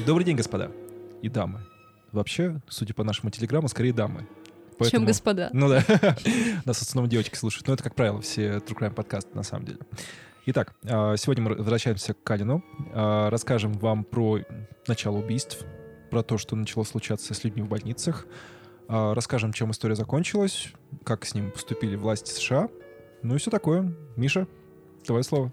Добрый день, господа и дамы. Вообще, судя по нашему телеграмму, скорее дамы. Чем господа. Ну да. Нас в основном девочки слушают. Но это, как правило, все True Crime подкасты на самом деле. Итак, а, сегодня мы возвращаемся к Калину. А, расскажем вам про начало убийств, про то, что начало случаться с людьми в больницах. А, расскажем, чем история закончилась, как с ним поступили власти США. Ну и все такое. Миша, твое слово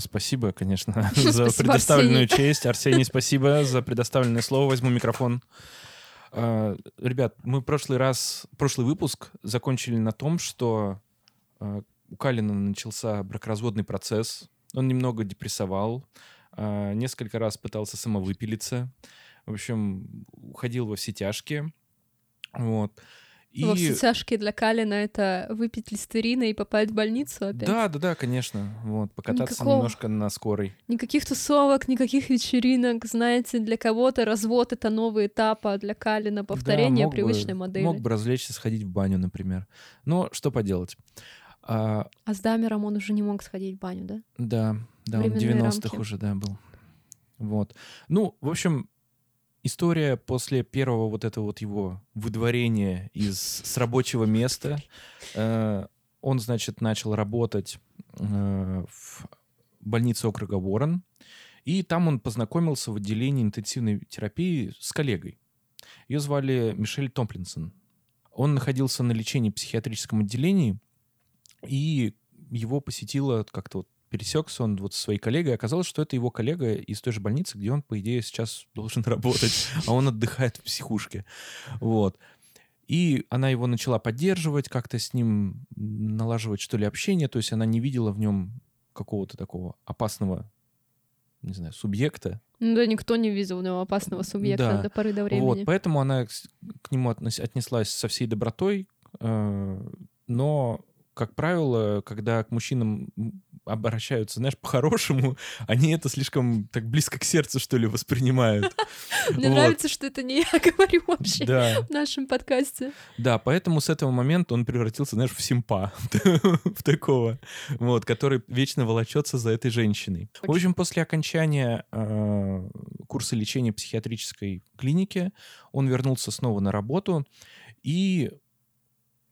Спасибо, конечно, за предоставленную честь. Арсений, спасибо за предоставленное слово. Возьму микрофон. А, ребят, мы прошлый раз, прошлый выпуск закончили на том, что а, у Калина начался бракоразводный процесс. Он немного депрессовал, а, несколько раз пытался самовыпилиться. В общем, уходил во все тяжкие. Вот. И... Во все тяжкие для Калина это выпить листерина и попасть в больницу опять. Да, да, да, конечно. Вот, покататься Никакого... немножко на скорой. Никаких тусовок, никаких вечеринок. Знаете, для кого-то развод — это новый этап, а для Калина повторение да, привычной бы, модели. Мог бы развлечься, сходить в баню, например. Но что поделать. А, а с Дамером он уже не мог сходить в баню, да? Да, да, Временные он в 90-х уже, да, был. Вот. Ну, в общем, история после первого вот этого вот его выдворения из с рабочего места. Э, он, значит, начал работать э, в больнице округа Уоррен, и там он познакомился в отделении интенсивной терапии с коллегой. Ее звали Мишель Томплинсон. Он находился на лечении в психиатрическом отделении, и его посетила как-то вот пересекся он вот со своей коллегой, оказалось, что это его коллега из той же больницы, где он, по идее, сейчас должен работать, а он отдыхает в психушке. Вот. И она его начала поддерживать, как-то с ним налаживать, что ли, общение. То есть она не видела в нем какого-то такого опасного, не знаю, субъекта. Ну да, никто не видел в нем опасного субъекта да. до поры до времени. Вот, поэтому она к нему отнеслась со всей добротой, э, но как правило, когда к мужчинам обращаются, знаешь, по-хорошему, они это слишком так близко к сердцу, что ли, воспринимают. Мне нравится, что это не я говорю вообще в нашем подкасте. Да, поэтому с этого момента он превратился, знаешь, в симпа, в такого, вот, который вечно волочется за этой женщиной. В общем, после окончания а, курса лечения психиатрической клиники он вернулся снова на работу и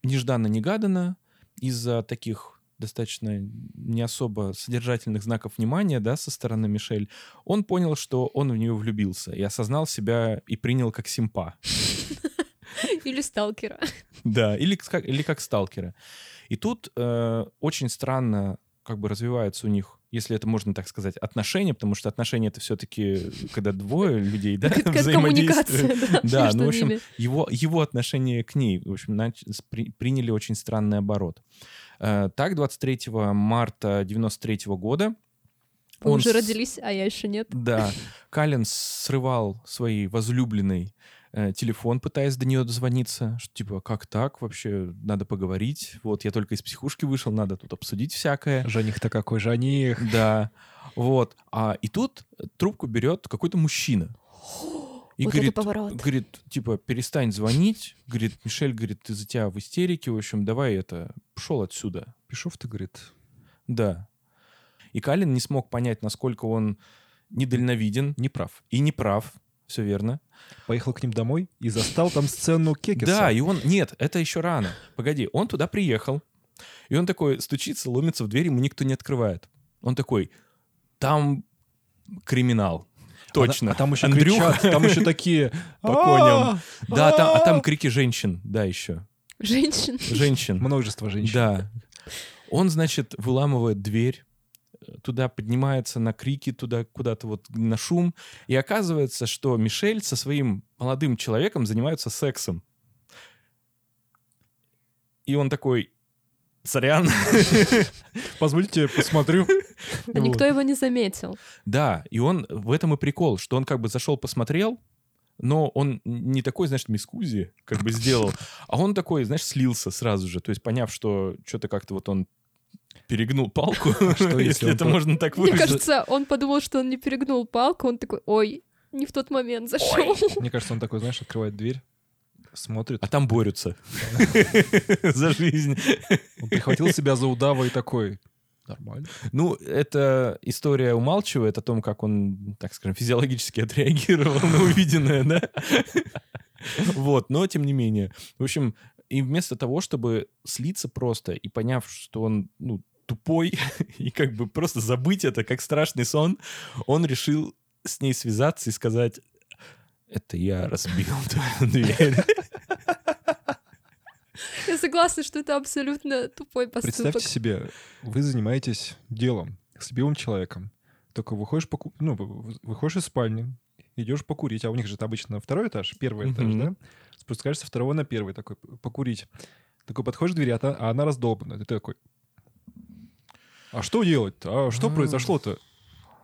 нежданно-негаданно из-за таких достаточно не особо содержательных знаков внимания, да, со стороны Мишель, он понял, что он в нее влюбился и осознал себя и принял как симпа. Или сталкера. Да, или как, или как сталкера. И тут э, очень странно как бы развивается у них если это можно так сказать, отношения, потому что отношения это все-таки, когда двое людей, да, взаимодействуют. Да, ну, в общем, его, его отношение к ней, в общем, приняли очень странный оборот. Э, так, 23 марта 93 года вы он уже родились, а я еще нет. Да. Каллен срывал своей возлюбленной э, телефон, пытаясь до нее дозвониться, что типа, как так вообще, надо поговорить, вот я только из психушки вышел, надо тут обсудить всякое. Жених-то какой жених. Да, вот. А, и тут трубку берет какой-то мужчина. И вот говорит, говорит, типа, перестань звонить. Говорит, Мишель, говорит, из-за тебя в истерике, в общем, давай это, пошел отсюда. Пишов ты, говорит. Да. И Калин не смог понять, насколько он недальновиден. Не прав. И не прав все верно. Поехал к ним домой и застал там сцену Кекиса. Да, и он... Нет, это еще рано. Погоди, он туда приехал, и он такой стучится, ломится в дверь, ему никто не открывает. Он такой, там криминал. Точно. А, а там еще Андрюха. кричат, там еще такие по коням. Да, там, а там крики женщин, да, еще. Женщин? Женщин. Множество женщин. Да. Он, значит, выламывает дверь, туда поднимается на крики, туда куда-то вот на шум. И оказывается, что Мишель со своим молодым человеком занимаются сексом. И он такой, сорян. Позвольте, посмотрю. А никто его не заметил. Да, и он в этом и прикол, что он как бы зашел, посмотрел, но он не такой, знаешь, мискузи как бы сделал, а он такой, знаешь, слился сразу же, то есть поняв, что что-то как-то вот он перегнул палку, если это можно так Мне выразить. кажется, он подумал, что он не перегнул палку, он такой, ой, не в тот момент зашел. Мне кажется, он такой, знаешь, открывает дверь, смотрит. А там борются за жизнь. Он прихватил себя за удава и такой, нормально. Ну, эта история умалчивает о том, как он, так скажем, физиологически отреагировал на увиденное, да? Вот, но тем не менее. В общем, и вместо того, чтобы слиться просто и поняв, что он, ну, тупой, и как бы просто забыть это, как страшный сон, он решил с ней связаться и сказать, это я разбил твою дверь. Я согласна, что это абсолютно тупой поступок. Представьте себе, вы занимаетесь делом с любимым человеком. Только выходишь, поку... ну, вы- выходишь из спальни, идешь покурить, а у них же это обычно второй этаж, первый этаж, Мгм. да? Спускаешься второго на первый, такой, покурить. Такой подходишь к двери, а, та- а она раздолбана. Ты такой, а что делать-то? А что А. произошло-то?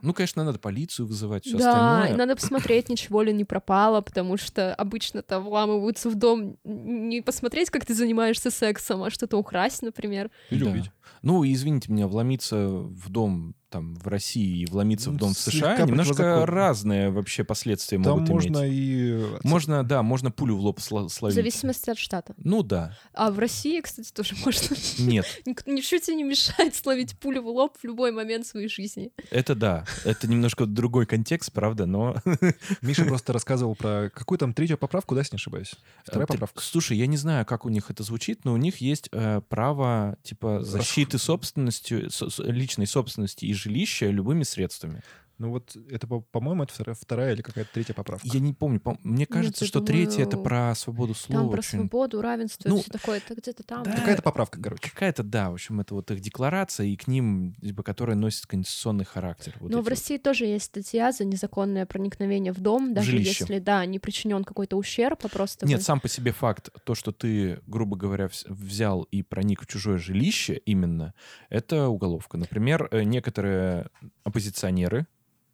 Ну, конечно, надо полицию вызывать, все да, остальное. и надо посмотреть, ничего ли не пропало, потому что обычно-то вламываются в дом не посмотреть, как ты занимаешься сексом, а что-то украсть, например. Или Да. убить. Ну, извините меня, вломиться в дом там в России и вломиться в Ну, дом в США немножко разные вообще последствия Там могут можно иметь. и... Можно, да, можно пулю в лоб В словить. зависимости от штата. Ну да, А в России, кстати, тоже можно. нет, Ничего тебе не мешает словить пулю в лоб в любой момент своей жизни. это да, это немножко другой контекст, правда, но... Миша просто рассказывал про какую там третью поправку, да, если не ошибаюсь? Вторая Ты- поправка. Слушай, я не знаю, как у них это звучит, но у них есть э, право типа защиты собственностью, со- с- личной собственности и жилища любыми средствами. Ну вот это, по- по-моему, это вторая, вторая или какая-то третья поправка. Я не помню, пом- мне кажется, я что третья это думаю, про свободу слова. Там про очень. свободу, равенство, Ну, все такое, это где-то там. да. Какая-то поправка, короче. Какая-то, да, в общем, это вот их декларация, и к ним, типа, которая носит конституционный характер. Вот Но в России тоже есть статья за незаконное проникновение в дом, даже жилище. если, да, не причинен какой-то ущерб, а просто... вот. Нет, вы- сам по себе факт, то, что ты, грубо говоря, взял и проник в чужое жилище именно, это уголовка. Например, э, некоторые оппозиционеры,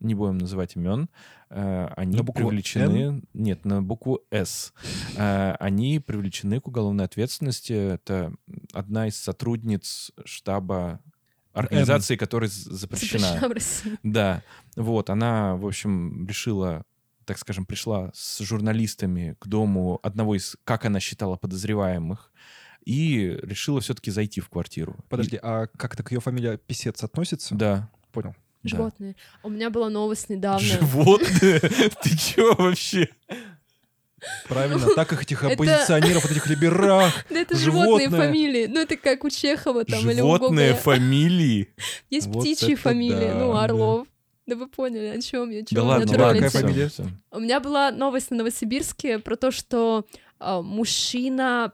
не будем называть имен, э, они На букву привлечены... Нет, на букву «С». Э, Они привлечены к уголовной ответственности. Это одна из сотрудниц штаба организации, которая з- запрещена запрещена. Да, вот, она, в общем, решила, так скажем, пришла с журналистами к дому одного из, как она считала, подозреваемых, и решила все-таки зайти в квартиру. Подожди, а как-то к ее фамилия Писец относится? И- Да. Понял. Да. Животные. У меня была новость недавно. Животные? Ты чё вообще? Правильно, так их этих оппозиционеров, вот этих либерах. Да это животные фамилии. Ну, это как у Чехова там или у Животные фамилии? Есть птичьи фамилии, ну. Орлов. Да вы поняли, о чем я, чё Да ладно, меня ладно, троллите? какая фамилия? У меня была новость на Новосибирске про то, что а, мужчина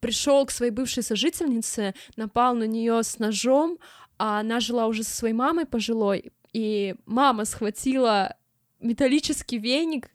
пришел к своей бывшей сожительнице, напал на нее с ножом, а она жила уже со своей мамой пожилой, и мама схватила металлический веник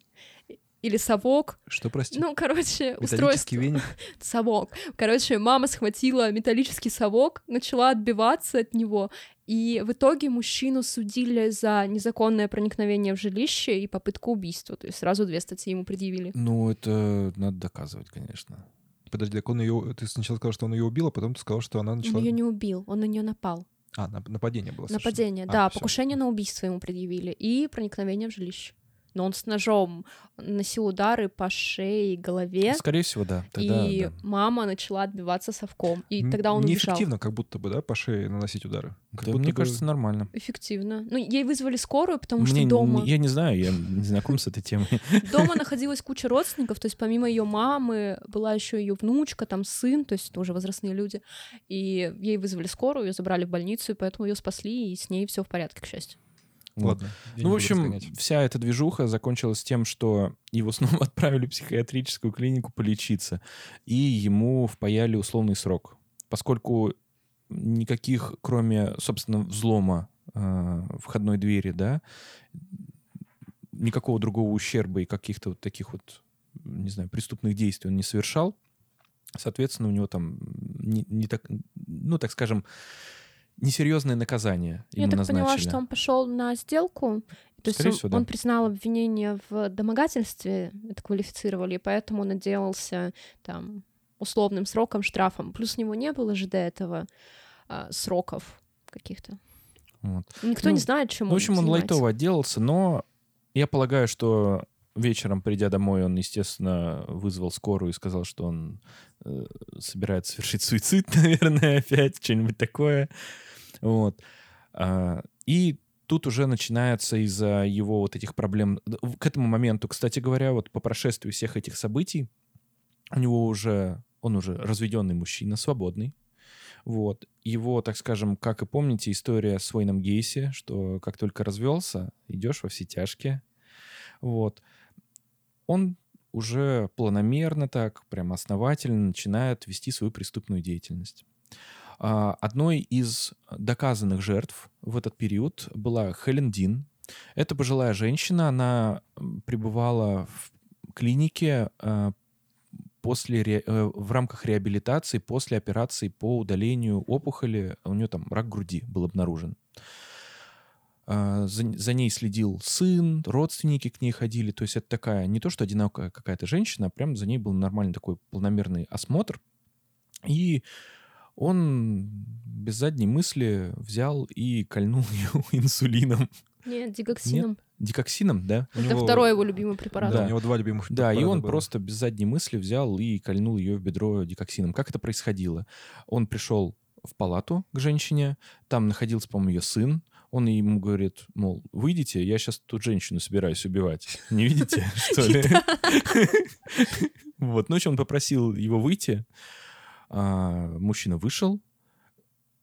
или совок, Что, прости? ну, короче, устройство, веник. совок. Короче, мама схватила металлический совок, начала отбиваться от него, и в итоге мужчину судили за незаконное проникновение в жилище и попытку убийства. То есть сразу две статьи ему предъявили. Ну, это надо доказывать, конечно. Подожди, так он ее... Ты сначала сказал, что он ее убил, а потом ты сказал, что она Он начала... ее не убил, он на нее напал. А, нап- нападение было. Нападение, А, да, всё. покушение на убийство ему предъявили и проникновение в жилище. Но он с ножом наносил удары по шее и голове, Скорее всего, да. Тогда, и да. мама начала отбиваться совком. И М, тогда он убежал. Неэффективно, как будто бы, да, по шее наносить удары. Как Да, будто мне бы- кажется, нормально. Эффективно. Ну, ей вызвали скорую, потому Мне что н- дома... Я не знаю, я не знаком с этой темой. Дома находилась куча родственников, то есть помимо ее мамы была еще ее внучка, там сын, то есть это уже возрастные люди. И ей вызвали скорую, ее забрали в больницу, и поэтому ее спасли, и с ней все в порядке, к счастью. Вот. Ладно. я не Ну, в общем, вся эта движуха закончилась тем, что его снова отправили в психиатрическую клинику полечиться, и ему впаяли условный срок. Поскольку никаких, кроме, собственно, взлома э, входной двери, да, никакого другого ущерба и каких-то вот таких вот, не знаю, преступных действий он не совершал, соответственно, у него там не, не так, ну, так скажем, несерьезное наказание Я ему так назначили. поняла, что он пошел на сделку. То есть Скорее он, всего, да. он признал обвинение в домогательстве, это квалифицировали, и поэтому он отделался там условным сроком, штрафом. Плюс у него не было же до этого а, сроков каких-то. Вот. Никто Ну, не знает, чем В общем, он занимается. лайтово отделался, но я полагаю, что вечером, придя домой, он, естественно, вызвал скорую и сказал, что он э, собирается совершить суицид, наверное, опять, что-нибудь такое. Вот. А, и тут уже начинается из-за его вот этих проблем. К этому моменту, кстати говоря, вот по прошествии всех этих событий, у него уже, он уже разведенный мужчина, свободный. Вот. Его, так скажем, как и помните, история с Уэйном Гейси, что как только развелся, идешь во все тяжкие. Вот. Он уже планомерно так, прям основательно начинает вести свою преступную деятельность. А, Одной из доказанных жертв в этот период была Хелен Дин. Это пожилая женщина, она пребывала в клинике а, после э, в рамках реабилитации после операции по удалению опухоли. У нее там рак груди был обнаружен. А, За, за ней следил сын, родственники к ней ходили. То есть это такая, не то что одинокая какая-то женщина, а прям за ней был нормальный такой полномерный осмотр. И он без задней мысли взял и кольнул ее инсулином. Нет, дигоксином. Дикоксином, да? У Это него- второй его любимый препарат. Да, у него два любимых Да, и он было. просто без задней мысли взял и кольнул ее в бедро дикоксином. Как это происходило? Он пришел в палату к женщине, там находился, по-моему, ее сын, он ему говорит, мол, выйдите, я сейчас тут женщину собираюсь убивать. Не видите, что ли? Вот, ночью он попросил его выйти, а, мужчина вышел.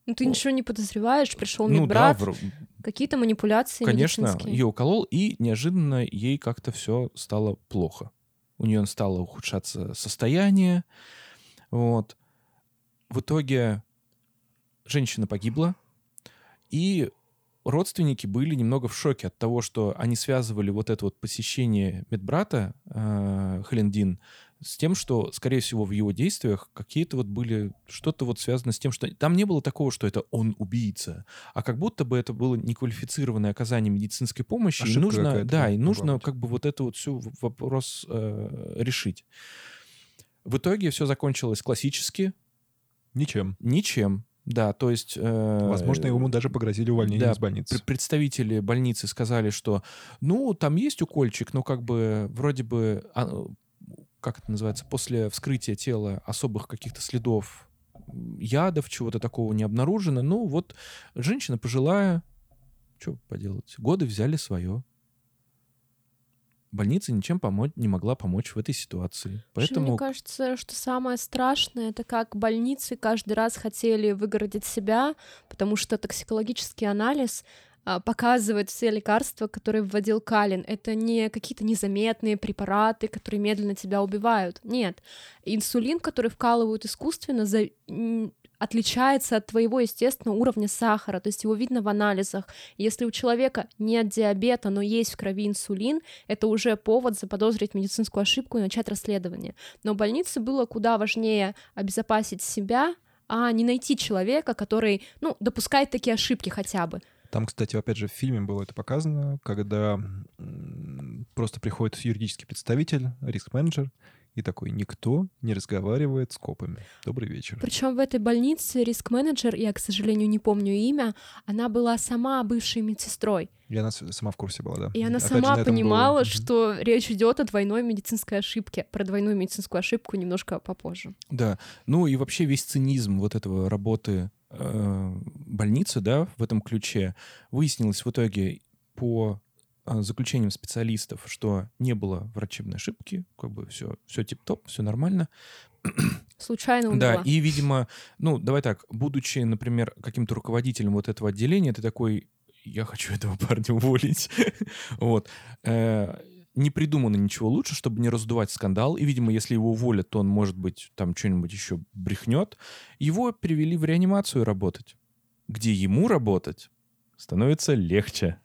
Ну ты ничего не подозреваешь, пришел Ну да, медбрат, вр- какие-то манипуляции конечно, ее уколол, и неожиданно ей как-то все стало плохо. У нее стало ухудшаться состояние. Вот. В итоге женщина погибла, и родственники были немного в шоке от того, что они связывали вот это вот посещение медбрата э, Хелендин с тем, что, скорее всего, в его действиях какие-то вот были что-то вот связано с тем, что там не было такого, что это он убийца, а как будто бы это было неквалифицированное оказание медицинской помощи, и Ошибка нужно, какая-то да, и могла нужно быть. как бы вот это вот всю в- вопрос э, решить. В итоге все закончилось классически, Ничем. ничем. Да, то есть... э, Возможно, ему даже погрозили увольнением да, из больницы. пр- представители больницы сказали, что, ну, там есть укольчик, но как бы вроде бы, а, как это называется, после вскрытия тела особых каких-то следов ядов, чего-то такого не обнаружено. Ну, вот женщина пожилая, что поделать, годы взяли свое. Больница ничем помочь не могла помочь в этой ситуации. Поэтому Мне кажется, что самое страшное, это как больницы каждый раз хотели выгородить себя, потому что токсикологический анализ показывает все лекарства, которые вводил Калин. Это не какие-то незаметные препараты, которые медленно тебя убивают. Нет. Инсулин, который вкалывают искусственно, за- отличается от твоего естественного уровня сахара, то есть его видно в анализах. Если у человека нет диабета, но есть в крови инсулин, это уже повод заподозрить медицинскую ошибку и начать расследование. Но больнице было куда важнее обезопасить себя, а не найти человека, который, ну, допускает такие ошибки хотя бы. Там, кстати, опять же, в фильме было это показано, когда просто приходит юридический представитель, риск-менеджер, и такой, никто не разговаривает с копами. Добрый вечер. Причем в этой больнице риск-менеджер, я, к сожалению, не помню имя, она была сама бывшей медсестрой. И она сама в курсе была, да. И она Опять же, сама было- понимала, Мгм. что речь идет о двойной медицинской ошибке. Про двойную медицинскую ошибку немножко попозже. Да, ну и вообще весь цинизм вот этого работы больницы, да, в этом ключе, выяснилось в итоге по э, заключениям специалистов, что не было врачебной ошибки, как бы все, все тип-топ, все нормально. Случайно Да, умерла. и, видимо, ну, давай так, будучи, например, каким-то руководителем вот этого отделения, ты такой, я хочу этого парня уволить. Вот. Не придумано ничего лучше, чтобы не раздувать скандал. И, видимо, если его уволят, то он, может быть, там что-нибудь еще брехнет. Его перевели в реанимацию работать, где ему работать становится легче.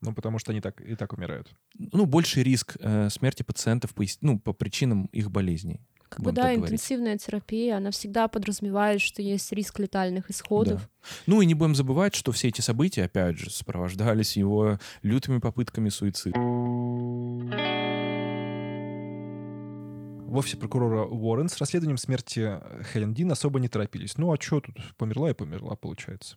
Ну, потому что они так и так умирают. Ну, больший риск э, смерти пациентов по, ну, по причинам их болезней. Как бы, да, интенсивная терапия, она всегда подразумевает, что есть риск летальных исходов. Да. Ну и не будем забывать, что все эти события, опять же, сопровождались его лютыми попытками суицида. В офисе прокурора Уоррен с расследованием смерти Хелен Дин особо не торопились. Ну а что тут? Померла и померла, получается.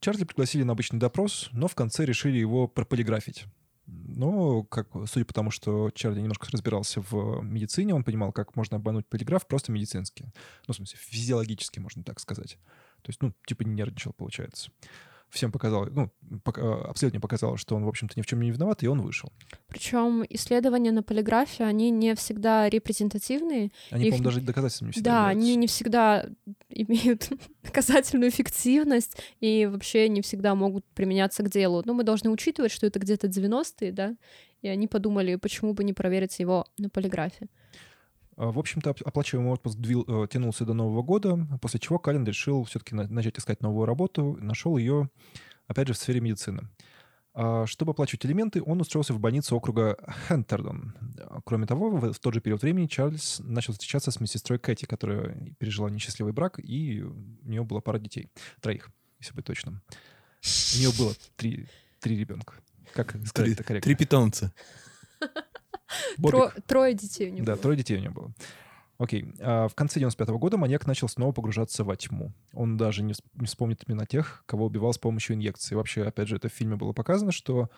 Чарли пригласили на обычный допрос, но в конце решили его прополиграфить. Но, как, судя по тому, что Чарли немножко разбирался в медицине, он понимал, как можно обмануть полиграф просто медицински. Ну, в смысле, физиологически, можно так сказать. То есть, ну, типа не нервничал, получается всем показал, ну, обследование показало, что он, в общем-то, ни в чем не виноват, и он вышел. Причем исследования на полиграфе, они не всегда репрезентативные. Они, Их... по-моему, даже доказательствами не всегда Да, являются. они не всегда имеют доказательную эффективность и вообще не всегда могут применяться к делу. Но мы должны учитывать, что это где-то 90-е, да, и они подумали, почему бы не проверить его на полиграфе. А, в общем-то, оплачиваемый отпуск двил, э, тянулся до Нового года, после чего Каллен решил все-таки начать искать новую работу. Нашел ее, опять же, в сфере медицины. А, чтобы оплачивать элементы, он устроился в больницу округа Хентердон. Кроме того, в тот же период времени Чарльз начал встречаться с медсестрой Кэти, которая пережила несчастливый брак, и у нее была пара детей. Троих, если быть точным. У нее было три, три ребенка. Как сказать это корректно? Три питомца. Тро, трое детей у него Да, было. трое детей у него было. Окей. А в конце 95 -го года маньяк начал снова погружаться во тьму. Он даже не, не вспомнит именно тех, кого убивал с помощью инъекции. Вообще, опять же, это в фильме было показано, что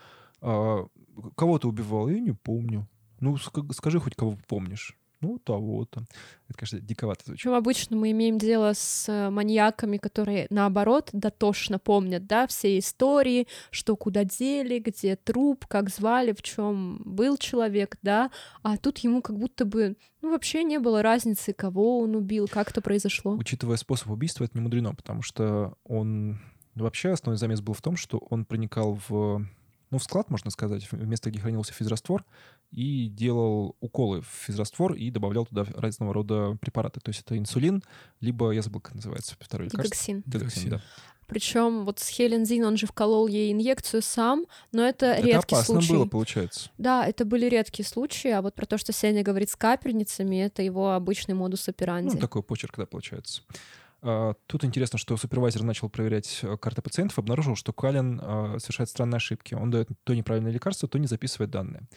а, кого то убивал, я не помню. Ну, скажи хоть кого помнишь. Ну, того-то. Это, конечно, диковато звучит. Причем обычно мы имеем дело с э, маньяками, которые, наоборот, дотошно помнят, да, все истории, что куда дели, где труп, как звали, в чем был человек, да, а тут ему как будто бы, ну, вообще не было разницы, кого он убил, как это произошло. Учитывая способ убийства, это не мудрено, потому что он... Вообще основной замес был в том, что он проникал в ну, в склад, можно сказать, в место, где хранился физраствор, и делал уколы в физраствор и добавлял туда разного рода препараты. То есть это инсулин, либо, я забыл, как называется второй лекарство. Дигоксин. Дигоксин, да. Причем вот с Хелен Зин он же вколол ей инъекцию сам, но это, это редкий опасно случай. было, получается. Да, это были редкие случаи, а вот про то, что Сеня говорит с капельницами, это его обычный модус операнди. Ну, такой почерк, да, получается. А, тут интересно, что супервайзер начал проверять э, карты пациентов, обнаружил, что Калин а, совершает странные ошибки. Он дает то неправильное лекарство, то не записывает данные.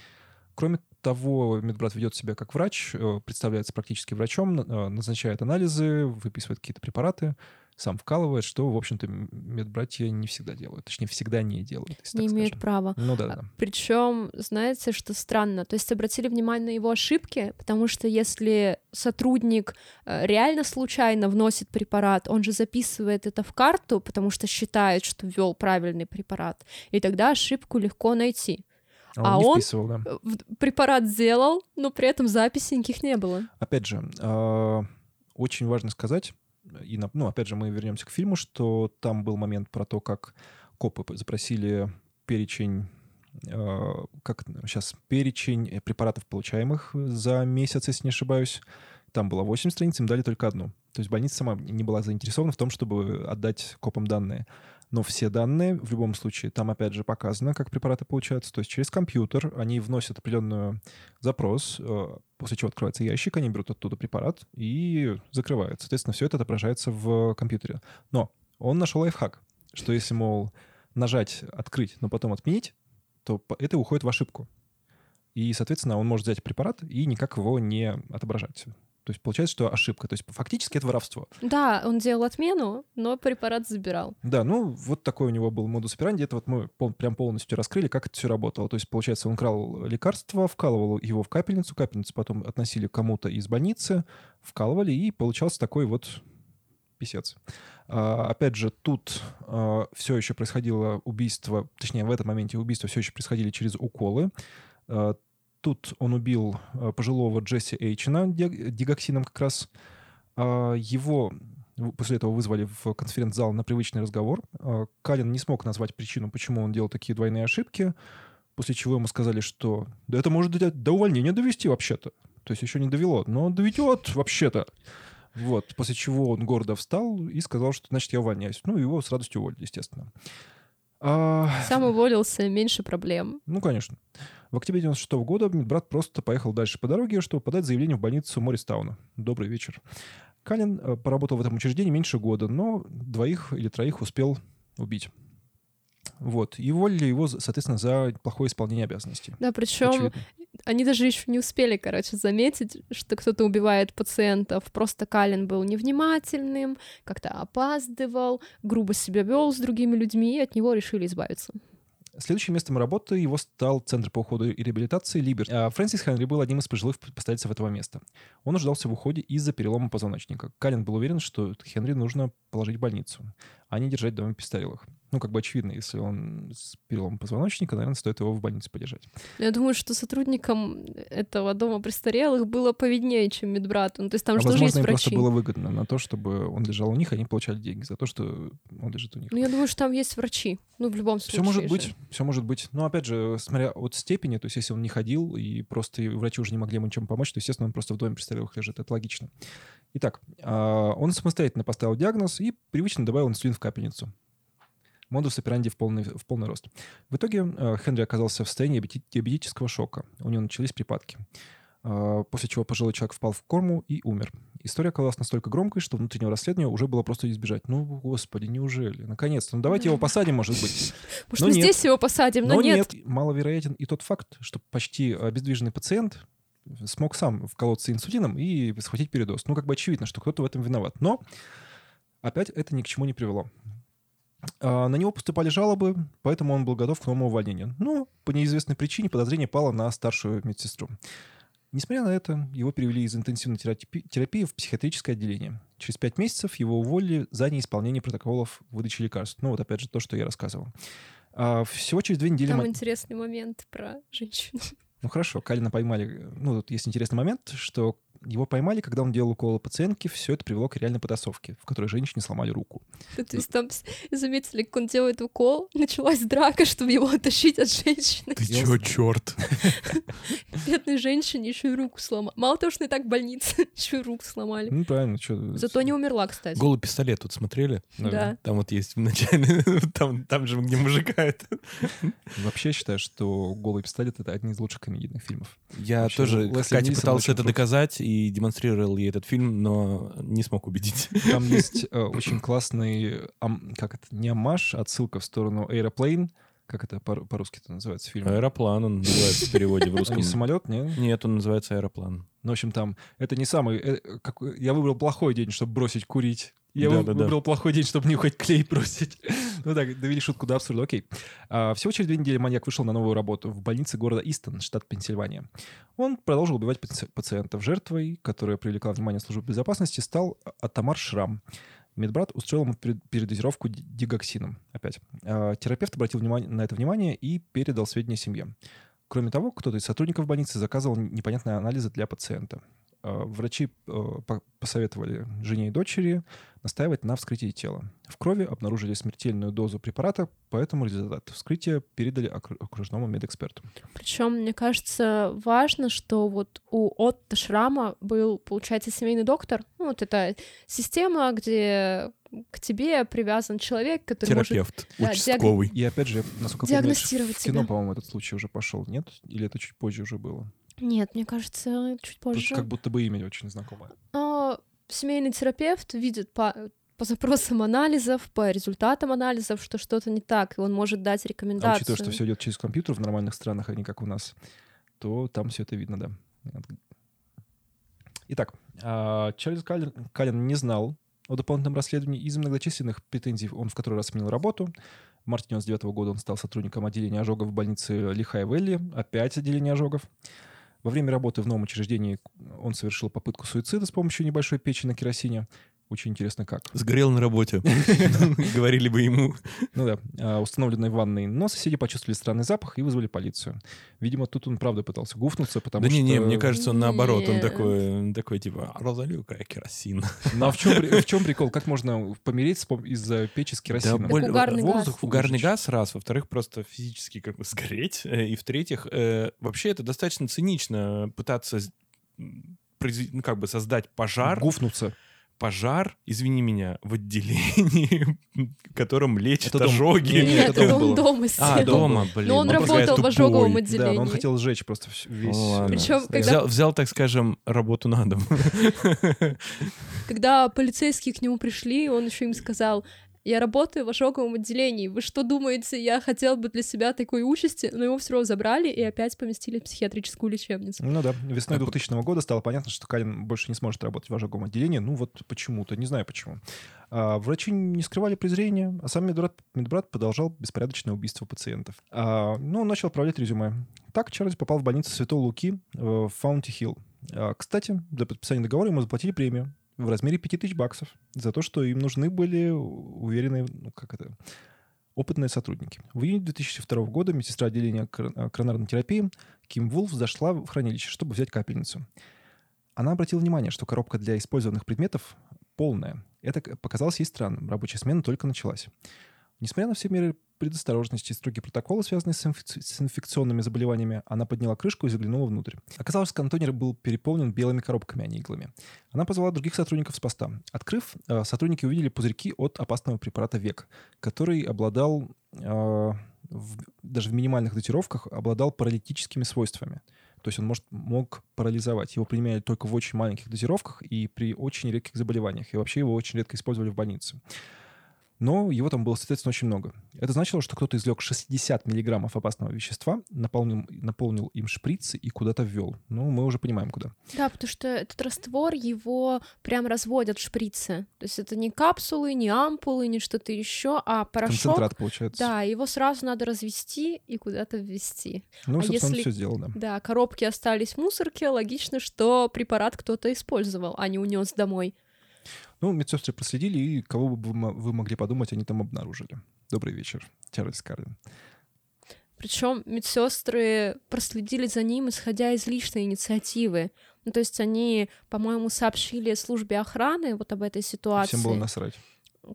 Кроме того, медбрат ведет себя как врач, э, представляется практически врачом, э, назначает анализы, выписывает какие-то препараты, сам вкалывает, что, в общем-то, медбратья не всегда делают. Точнее, всегда не делают. Не имеют скажем. права. Ну да, да. Причем, знаете, что странно? То есть обратили внимание на его ошибки, потому что если сотрудник э, реально случайно вносит препарат, он же записывает это в карту, потому что считает, что ввел правильный препарат, и тогда ошибку легко найти. А, он, а он вписывал, да. препарат сделал, но при этом записей никаких не было. Опять же, а, очень важно сказать, и, ну, опять же, мы вернемся к фильму, что там был момент про то, как копы запросили перечень а, как сейчас перечень препаратов, получаемых за месяц, если не ошибаюсь. Там было 8 страниц, им дали только одну. То есть больница сама не была заинтересована в том, чтобы отдать копам данные но все данные в любом случае там опять же показано, как препараты получаются. То есть через компьютер они вносят определенный запрос, э, после чего открывается ящик, они берут оттуда препарат и закрывают. Соответственно, все это отображается в компьютере. Но он нашел лайфхак, что если, мол, нажать «открыть», но потом «отменить», то это уходит в ошибку. И, соответственно, он может взять препарат и никак его не отображать. То есть получается, что ошибка. То есть фактически это воровство. Да, он делал отмену, но препарат забирал. Да, ну вот такой у него был модус операнди. Это вот мы пол, прям полностью раскрыли, как это все работало. То есть, получается, он крал лекарство, вкалывал его в капельницу, капельницу потом относили кому-то из больницы, вкалывали, и получался такой вот писец. А, опять же, тут а, все еще происходило убийство, точнее, в этом моменте убийства все еще происходили через уколы. А, Тут он убил э, пожилого Джесси Эйчина дигоксином как раз. А, его после этого вызвали в конференц-зал на привычный разговор. А, Калин не смог назвать причину, почему он делал такие двойные ошибки, после чего ему сказали, что да это может до увольнения довести вообще-то. То есть еще не довело, но доведет вообще-то. Вот, после чего он гордо встал и сказал, что значит я увольняюсь. Ну, его с радостью уволили, естественно. А... Сам уволился, меньше проблем. Ну, конечно. В октябре 96 года медбрат просто поехал дальше по дороге, чтобы подать заявление в больницу Морристауна. Добрый вечер. Калин э, поработал в этом учреждении меньше года, но двоих или троих успел убить. Вот. И уволили его, соответственно, за плохое исполнение обязанностей. Да, причем Очевидно. они даже еще не успели, короче, заметить, что кто-то убивает пациентов. Просто Калин был невнимательным, как-то опаздывал, грубо себя вел с другими людьми, и от него решили избавиться. Следующим местом работы его стал Центр по уходу и реабилитации Либерти. А Фрэнсис Хенри был одним из пожилых постояльцев этого места. Он нуждался в уходе из-за перелома позвоночника. Калин был уверен, что Хенри нужно положить в больницу, а не держать дома престарелых. Ну, как бы очевидно, если он с переломом позвоночника, наверное, стоит его в больнице подержать. Я думаю, что сотрудникам этого дома престарелых было повиднее, чем медбрату. Ну, то есть там а же возможно, есть им врачи. просто было выгодно на то, чтобы он лежал у них, они получали деньги за то, что он лежит у них. Ну, я думаю, что там есть врачи. Ну, в любом случае. Все может же. быть, все может быть. Но, опять же, смотря от степени, то есть если он не ходил, и просто врачи уже не могли ему ничем помочь, то, естественно, он просто в доме престарелых лежит. Это логично. Итак, а, он самостоятельно поставил диагноз и привычно добавил инсулин в капельницу модус операнди в полный, в полный рост. В итоге э, Хенри оказался в состоянии диабетического шока. У него начались припадки. Э, после чего пожилой человек впал в корму и умер. История оказалась настолько громкой, что внутреннего расследования уже было просто избежать. Ну, господи, неужели? Наконец-то. Ну, давайте его посадим, может быть. Может, мы здесь его посадим, но, но нет. нет. Маловероятен и тот факт, что почти обездвиженный пациент смог сам вколоться инсулином и схватить передоз. Ну, как бы очевидно, что кто-то в этом виноват. Но опять это ни к чему не привело. А, на него поступали жалобы, поэтому он был готов к новому увольнению. Но по неизвестной причине подозрение пало на старшую медсестру. Несмотря на это, его перевели из интенсивной терапии в психиатрическое отделение. Через пять месяцев его уволили за неисполнение протоколов выдачи лекарств. Ну вот опять же то, что я рассказывал. А, всего через две недели... Там интересный момент про женщину. Ну хорошо, Калина поймали. Ну, тут есть интересный момент, что его поймали, когда он делал уколы пациентке. Все это привело к реальной потасовке, в которой женщине сломали руку. То есть там заметили, как он делает укол, началась драка, чтобы его оттащить от женщины. Ты чё, черт? Бедной женщине еще и руку сломали. Мало того, что и так в больнице, еще и руку сломали. Ну, правильно. Что... Зато не умерла, кстати. Голый пистолет тут смотрели? Да. Там вот есть в начале, там, там же где мужика это. Вообще считаю, что «Голый пистолет» — это один из лучших комедийных фильмов. Я Вообще, тоже, Катя пытался это доказать, и демонстрировал ей этот фильм, но не смог убедить. Там есть э, очень классный, ам, как это, не амаш, а отсылка в сторону Aeroplane, как это по- по-русски это называется фильм? Аэроплан он называется в переводе в русском. Не самолет, нет? Нет, он называется аэроплан. Ну, в общем, там, это не самый... э, я выбрал плохой день, чтобы бросить курить. Я выбрал плохой день, чтобы нюхать клей бросить. ну так, довели шутку до абсурда, окей. А, всего через две недели маньяк вышел на новую работу в больнице города Истон, штат Пенсильвания. Он продолжил убивать паци- пациентов. Жертвой, которая привлекла внимание службы безопасности, стал Атамар Шрам. Медбрат устроил ему перед- передозировку ди- дигоксином. Опять. А, терапевт обратил внимание, на это внимание и передал сведения семье. Кроме того, кто-то из сотрудников больницы заказывал непонятные анализы для пациента. А, Врачи э, по- посоветовали жене и дочери настаивать на вскрытии тела. В крови обнаружили смертельную дозу препарата, поэтому результат вскрытия передали окру- окружному медэксперту. Причем, мне кажется, важно, что вот у Отто Шрама был, получается, семейный доктор. Ну, вот это система, где к тебе привязан человек, который может Терапевт, Да, участковый. И опять же, насколько я помню, в кино, по-моему, этот случай уже пошел, нет? Или это чуть позже уже было? Нет, мне кажется, чуть Тут позже. как будто бы имя очень знакомое. А, семейный терапевт видит по, по запросам анализов, по результатам анализов, что что-то не так, и он может дать А рекомендацию. учитывая, что все идет через компьютер в нормальных странах, а не как у нас, то там все это видно, да. Итак, а, Чарльз Каллен, Каллен не знал о дополнительном расследовании. Из многочисленных претензий он в который раз сменил работу. В марте 99 года он стал сотрудником отделения ожогов в больнице Лихай Вэлли. Опять отделение ожогов. Во время работы в новом учреждении он совершил попытку суицида с помощью небольшой печи на керосине. Очень интересно, как. Сгорел на работе. Говорили бы ему. Ну да, а, установленной в ванной. Но соседи почувствовали странный запах и вызвали полицию. Видимо, тут он правда пытался гуфнуться, потому Да что... не-не, мне кажется, он наоборот. Он такой, такой типа, «А, разолью как керосин. Ну а в чем, при- в чем прикол? Как можно помереть из-за печи с керосином? угарный газ. Воздух Угарный газ, раз. Во-вторых, просто физически как бы сгореть. Э, И в-третьих, э, вообще это достаточно цинично пытаться ну, как бы создать пожар Гуфнуться. Пожар, извини меня, в отделении, которым лечат Это дом. ожоги. Не, не, Нет, это это дом он дома А, дома, блин. Но он какая работал в ожоговом Да, отделении. но он хотел сжечь просто весь... Ладно. Причем, когда- Взял, взял, так скажем, работу на дом. Когда полицейские к нему пришли, он еще им сказал, я работаю в ожоговом отделении. Вы что думаете, я хотел бы для себя такой участи? Но его все равно забрали и опять поместили в психиатрическую лечебницу. Ну да, весной А по- 2000 года стало понятно, что Калин больше не сможет работать в ожоговом отделении. Ну вот почему-то, не знаю почему. А, врачи не скрывали презрения, а сам медбрат, медбрат продолжал беспорядочное убийство пациентов. А, ну, он начал отправлять резюме. Так Чарльз попал в больницу Святого Луки э, в Фаунтин-Хилл. А, кстати, для подписания договора ему заплатили премию в размере 5000 баксов за то, что им нужны были уверенные, ну, как это, опытные сотрудники. В июне 2002 года медсестра отделения э, коронарной терапии Ким Вулф зашла в хранилище, чтобы взять капельницу. Она обратила внимание, что коробка для использованных предметов полная. Это показалось ей странным. Рабочая смена только началась. Несмотря на все меры предосторожности и строгие протоколы, связанные с, инфек- с инфекционными заболеваниями, она подняла крышку и заглянула внутрь. Оказалось, контейнер был переполнен белыми коробками, а не иглами. Она позвала других сотрудников с поста. Открыв, э, сотрудники увидели пузырьки от опасного препарата ВЕК, который обладал, э, в- даже в минимальных дозировках, обладал паралитическими свойствами. То есть он может, мог парализовать. Его применяли только в очень маленьких дозировках и при очень редких заболеваниях. И вообще его очень редко использовали в больнице. Но его там было, соответственно, очень много. Это значило, что кто-то извлек 60 миллиграммов опасного вещества, наполнил, наполнил им шприцы и куда-то ввел. Ну, мы уже понимаем, куда. Да, потому что этот раствор, его прям разводят в шприце. То есть это не капсулы, не ампулы, не что-то еще, а порошок. Концентрат, получается. Да, его сразу надо развести и куда-то ввести. Ну, А собственно, если- все сделал, да. Да, коробки остались в мусорке, логично, что препарат кто-то использовал, а не унес домой. Ну, медсестры проследили, и кого бы вы мо- вы могли подумать, они там обнаружили. Добрый вечер, Чарльз Карлин. Причем медсестры проследили за ним, исходя из личной инициативы. Ну, то есть они, по-моему, сообщили службе охраны вот об этой ситуации. Всем было насрать.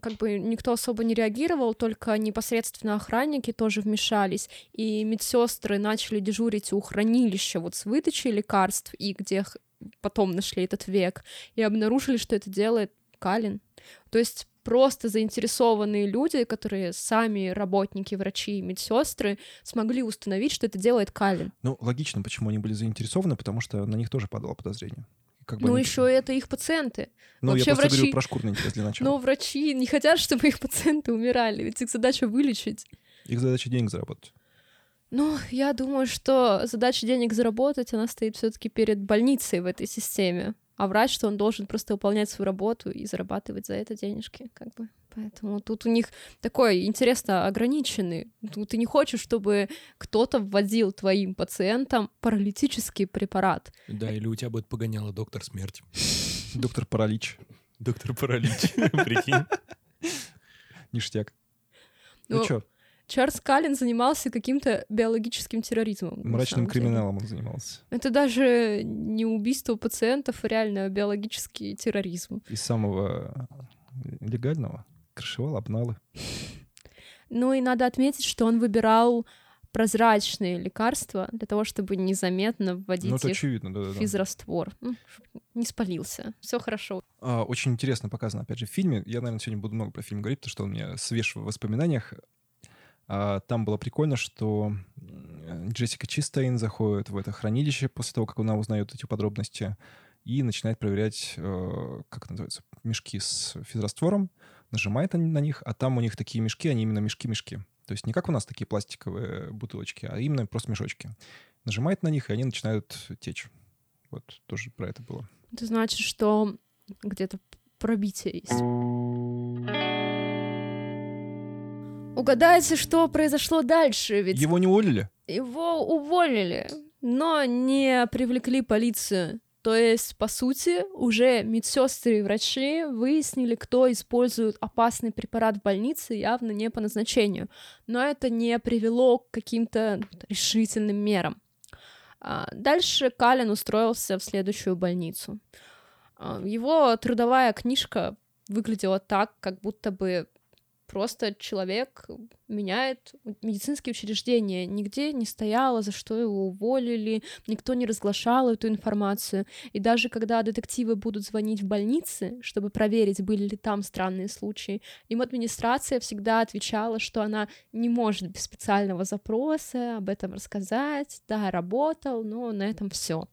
как бы никто особо не реагировал, только непосредственно охранники тоже вмешались, и медсестры начали дежурить у хранилища вот с выдачей лекарств, и где потом нашли этот век, и обнаружили, что это делает Калин. То есть просто заинтересованные люди, которые сами работники, врачи и медсестры, смогли установить, что это делает Калин. Ну, логично, почему они были заинтересованы, потому что на них тоже падало подозрение. Как бы Ну, они- еще это их пациенты. Ну, вообще я просто врачи- говорю про шкурный интерес для начала. Но врачи не хотят, чтобы их пациенты умирали, ведь их задача вылечить. Их задача денег заработать. Ну, я думаю, что задача денег заработать, она стоит все таки перед больницей в этой системе. А врач, что он должен просто выполнять свою работу и зарабатывать за это денежки, как бы. Поэтому тут у них такой, интересно, ограниченный. Тут ты не хочешь, чтобы кто-то вводил твоим пациентам паралитический препарат. Да, или у тебя будет погоняло доктор смерть. Доктор Паралич. Доктор паралич, прикинь. Ништяк. Ну, Ну, что, Чарльз Каллен занимался каким-то биологическим терроризмом. мрачным криминалом он занимался. Это даже не убийство пациентов, а реально биологический терроризм. Из самого легального крышевал обналы. Ну и надо отметить, что он выбирал прозрачные лекарства для того, чтобы незаметно вводить Ну, их очевидно, в да-да-да. физраствор. Ну, не спалился. Все хорошо. А, Очень интересно показано, опять же, в фильме. Я, наверное, сегодня буду много про фильм говорить, потому что он у меня свеж в воспоминаниях. А, Там было прикольно, что Джессика Чистейн заходит в это хранилище после того, как она узнает эти подробности и начинает проверять, э, как это называется, мешки с физраствором, нажимает на на них, а там у них такие мешки, они именно мешки-мешки. То есть не как у нас такие пластиковые бутылочки, а именно просто мешочки. Нажимает на них, и они начинают течь. Вот тоже про это было. Это значит, что где-то пробитие есть. Угадайте, что произошло дальше, ведь Его не уволили? Его уволили, но не привлекли полицию. То есть, по сути, уже медсестры и врачи выяснили, кто использует опасный препарат в больнице явно не по назначению. Но это не привело к каким-то решительным мерам. А, Дальше Калин устроился в следующую больницу. А, Его трудовая книжка выглядела так, как будто бы Просто человек меняет медицинские учреждения. Нигде не стояло, за что его уволили, никто не разглашал эту информацию. И даже когда детективы будут звонить в больницы, чтобы проверить, были ли там странные случаи, им администрация всегда отвечала, что она не может без специального запроса об этом рассказать. Да, работал, но на этом все.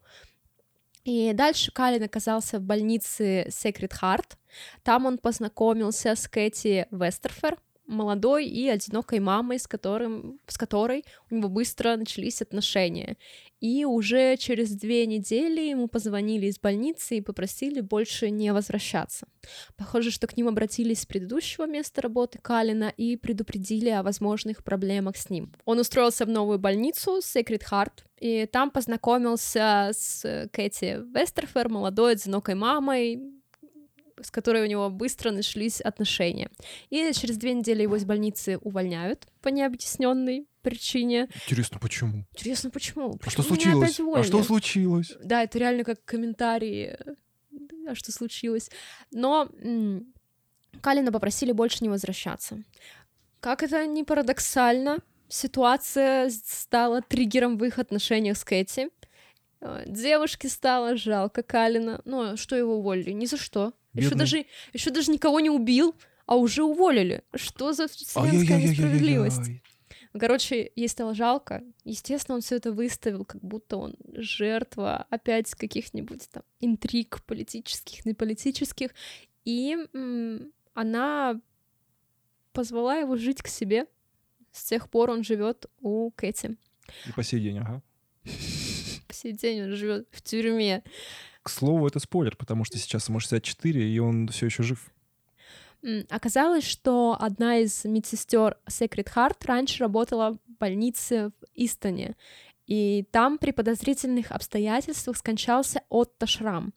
И дальше Калин оказался в больнице Secret Heart. Там он познакомился с Кэти Вестерфер, молодой и одинокой мамой, с, которым, с которой у него быстро начались отношения. И уже через две недели ему позвонили из больницы и попросили больше не возвращаться. Похоже, что к ним обратились с предыдущего места работы Калина и предупредили о возможных проблемах с ним. Он устроился в новую больницу Sacred Heart, и там познакомился с Кэти Вестерфер, молодой одинокой мамой, с которой у него быстро нашлись отношения. И через две недели его из больницы увольняют по необъясненной причине. Интересно, почему? Интересно, почему? А что случилось? А что случилось? Да, это реально как комментарии. А что случилось? Но Калина попросили больше не возвращаться. Как это не парадоксально, ситуация стала триггером в их отношениях с Кэти. Э, девушке стало жалко Калина. Ну, что его уволили? Ни за что. Еще даже, еще даже никого не убил, а уже уволили. Что за вселенская несправедливость? Короче, ей стало жалко. Естественно, он все это выставил, как будто он жертва опять каких-нибудь там интриг политических, не политических. И м- она позвала его жить к себе. С тех пор он живет у Кэти. И по сей день, ага. По сей день он живет в тюрьме. К слову, это спойлер, потому что сейчас ему 64, и он все еще жив. Оказалось, что одна из медсестер Secret Heart раньше работала в больнице в Истоне, и там при подозрительных обстоятельствах скончался Отто Шрам.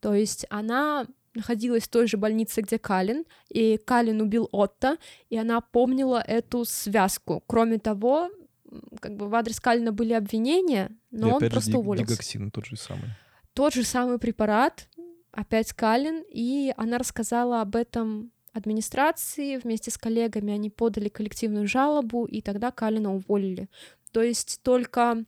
То есть она находилась в той же больнице, где Калин, и Калин убил Отто, и она помнила эту связку. Кроме того, как бы в адрес Калина были обвинения, но и он просто же уволился. Дигоксин тот же самый тот же самый препарат, опять Калин, и она рассказала об этом администрации, вместе с коллегами они подали коллективную жалобу, и тогда Калина уволили. То есть только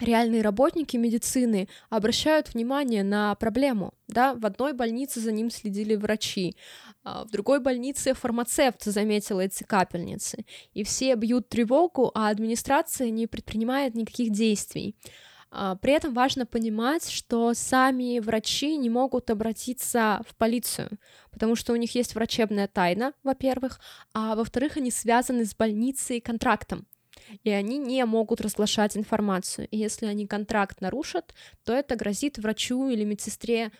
реальные работники медицины обращают внимание на проблему. Да? В одной больнице за ним следили врачи, а в другой больнице фармацевт заметил эти капельницы. И все бьют тревогу, а администрация не предпринимает никаких действий. А, при этом важно понимать, что сами врачи не могут обратиться в полицию, потому что у них есть врачебная тайна, во-первых, а во-вторых, они связаны с больницей контрактом, и они не могут разглашать информацию. И если они контракт нарушат, то это грозит врачу или медсестре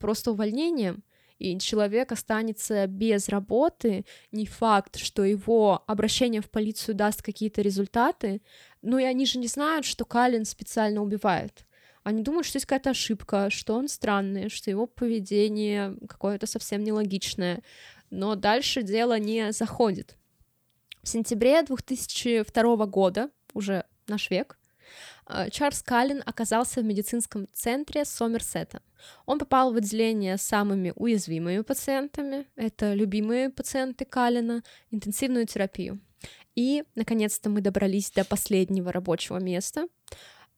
просто увольнением, и человек останется без работы, не факт, что его обращение в полицию даст какие-то результаты, ну и они же не знают, что Калин специально убивает. Они думают, что есть какая-то ошибка, что он странный, что его поведение какое-то совсем нелогичное. Но дальше дело не заходит. В сентябре 2002 года, уже наш век, э, Чарльз Каллин оказался в медицинском центре Сомерсета. Он попал в отделение с самыми уязвимыми пациентами, это любимые пациенты Каллина, интенсивную терапию. И, наконец-то, мы добрались до последнего рабочего места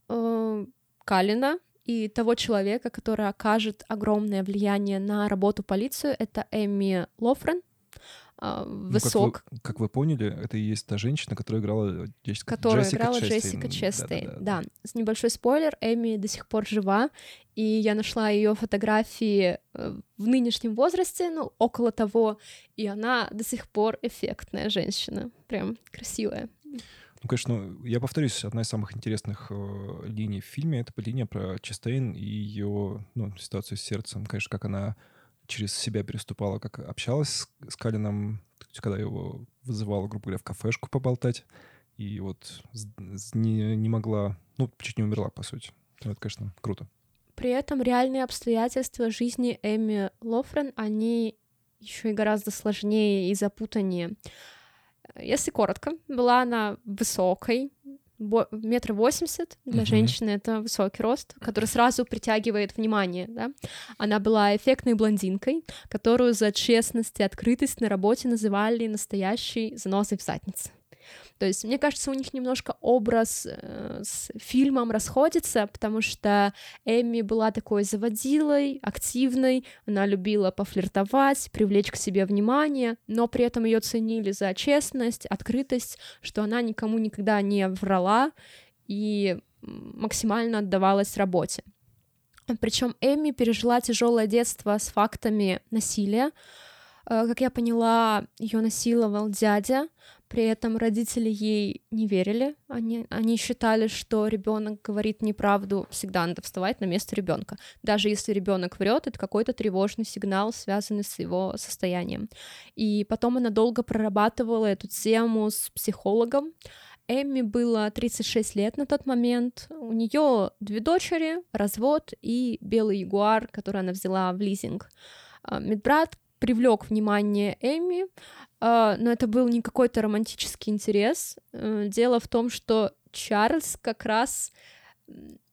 э, Калина и того человека, который окажет огромное влияние на работу полицию, это Эми Лофрен, а, высок. Ну, как, вы, как вы поняли, это и есть та женщина, которая играла Джессика, которая Джессика играла Честейн. Джессика Честейн. Да, да, да, да. Небольшой спойлер, Эми до сих пор жива, и я нашла ее фотографии э, в нынешнем возрасте, ну, около того, и она до сих пор эффектная женщина, прям красивая. Ну, конечно, я повторюсь, одна из самых интересных э, линий в фильме — это линия про Честейн и ее ну, ситуацию с сердцем. Конечно, как она через себя переступала, как общалась с, с Калином, когда его вызывала, грубо говоря, в кафешку поболтать, и вот не, не могла, ну, чуть не умерла, по сути. Ну, это, конечно, круто. При этом реальные обстоятельства жизни Эми Лофрен, они еще и гораздо сложнее и запутаннее. Если коротко, была она высокой, метр восемьдесят для uh-huh. женщины это высокий рост, который сразу притягивает внимание, да. Она была эффектной блондинкой, которую за честность и открытость на работе называли настоящей заносой в заднице. То есть, мне кажется, у них немножко образ э, с фильмом расходится, потому что Эми была такой заводилой, активной, она любила пофлиртовать, привлечь к себе внимание, но при этом ее ценили за честность, открытость, что она никому никогда не врала и максимально отдавалась работе. Причем Эми пережила тяжелое детство с фактами насилия. Э, как я поняла, ее насиловал дядя, при этом родители ей не верили, они, они считали, что ребенок говорит неправду, всегда надо вставать на место ребенка. Даже если ребенок врет, это какой-то тревожный сигнал, связанный с его состоянием. И потом она долго прорабатывала эту тему с психологом. Эмми было 36 лет на тот момент. У нее две дочери, развод и белый ягуар, который она взяла в лизинг. А, медбрат привлек внимание Эми, но это был не какой-то романтический интерес. Э, дело в том, что Чарльз как раз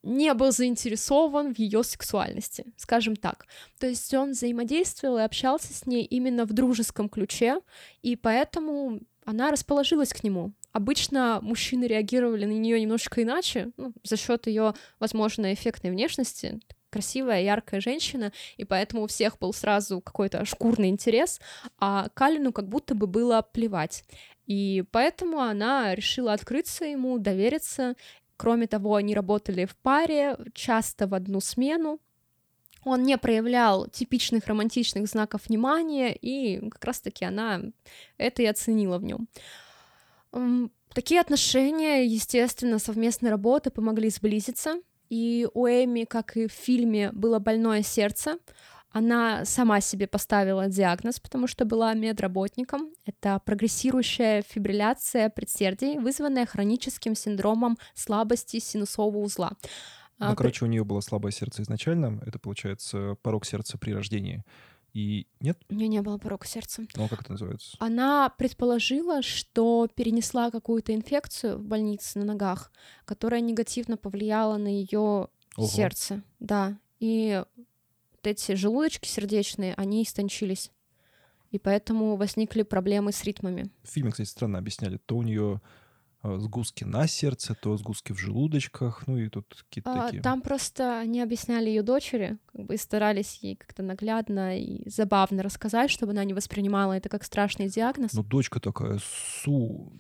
не был заинтересован в ее сексуальности, скажем так. То есть он взаимодействовал и общался с ней именно в дружеском ключе, и поэтому она расположилась к нему. Обычно мужчины реагировали на нее немножко иначе, ну, за счет ее, возможно, эффектной внешности, красивая, яркая женщина, и поэтому у всех был сразу какой-то шкурный интерес, а Калину как будто бы было плевать. И поэтому она решила открыться ему, довериться. Кроме того, они работали в паре, часто в одну смену. Он не проявлял типичных романтичных знаков внимания, и как раз-таки она это и оценила в нем. Такие отношения, естественно, совместная работа помогли сблизиться, и у Эми, как и в фильме, было больное сердце. Она сама себе поставила диагноз, потому что была медработником. Это прогрессирующая фибрилляция предсердий, вызванная хроническим синдромом слабости синусового узла. Ну, короче, у нее было слабое сердце изначально. Это, получается, порог сердца при рождении. И нет? У нее не было порока сердца. Ну, а как это называется? Она предположила, что перенесла какую-то инфекцию в больнице на ногах, которая негативно повлияла на ее сердце. Да. И вот эти желудочки сердечные, они истончились. И поэтому возникли проблемы с ритмами. В фильме, кстати, странно объясняли. То у нее сгустки на сердце, то сгустки в желудочках, ну и тут какие-то а, такие. Там просто не объясняли ее дочери, как бы и старались ей как-то наглядно и забавно рассказать, чтобы она не воспринимала это как страшный диагноз. Ну дочка такая, су...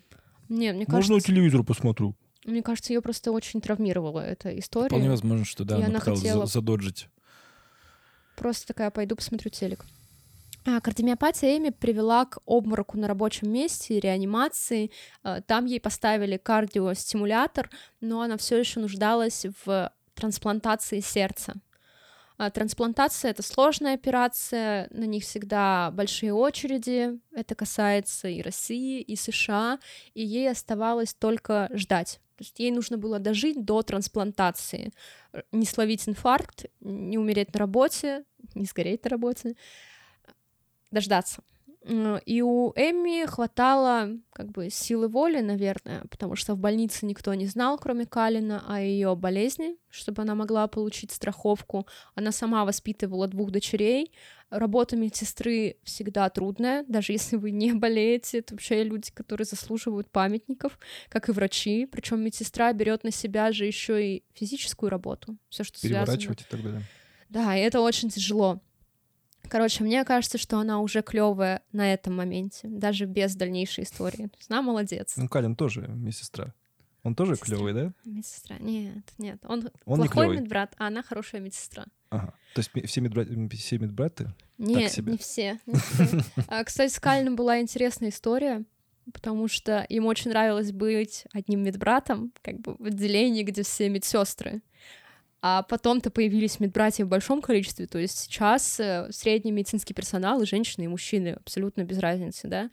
Не, мне кажется... Можно телевизор посмотрю? Мне кажется, ее просто очень травмировала эта история. Вполне возможно, что да, она, она пыталась хотела... задоджить. Просто такая, пойду посмотрю телек. А, кардиомиопатия Эми привела к обмороку на рабочем месте, реанимации. А, там ей поставили кардиостимулятор, но она все еще нуждалась в трансплантации сердца. А, трансплантация — это сложная операция, на них всегда большие очереди, это касается и России, и США, и ей оставалось только ждать. То есть ей нужно было дожить до трансплантации, не словить инфаркт, не умереть на работе, не сгореть на работе, дождаться. И у Эмми хватало как бы силы воли, наверное, потому что в больнице никто не знал, кроме Калина, о ее болезни, чтобы она могла получить страховку. Она сама воспитывала двух дочерей. Работа медсестры всегда трудная, даже если вы не болеете. Это вообще люди, которые заслуживают памятников, как и врачи. Причем медсестра берет на себя же еще и физическую работу, все, что связано. и так далее. Да, и это очень тяжело. Короче, мне кажется, что она уже клевая на этом моменте, даже без дальнейшей истории. Она молодец. Ну, Калин тоже медсестра. Он тоже медсестра. клевый, да? Медсестра. Нет, нет. Он, он плохой медбрат, а она хорошая медсестра. Ага. То есть все, медбрат, все медбраты? Нет, не все. Не все. А, кстати, с Калином была интересная история, потому что им очень нравилось быть одним медбратом, как бы в отделении, где все медсестры. А потом-то появились медбратья в большом количестве, то есть сейчас э, средний медицинский персонал и женщины, и мужчины, абсолютно без разницы, да.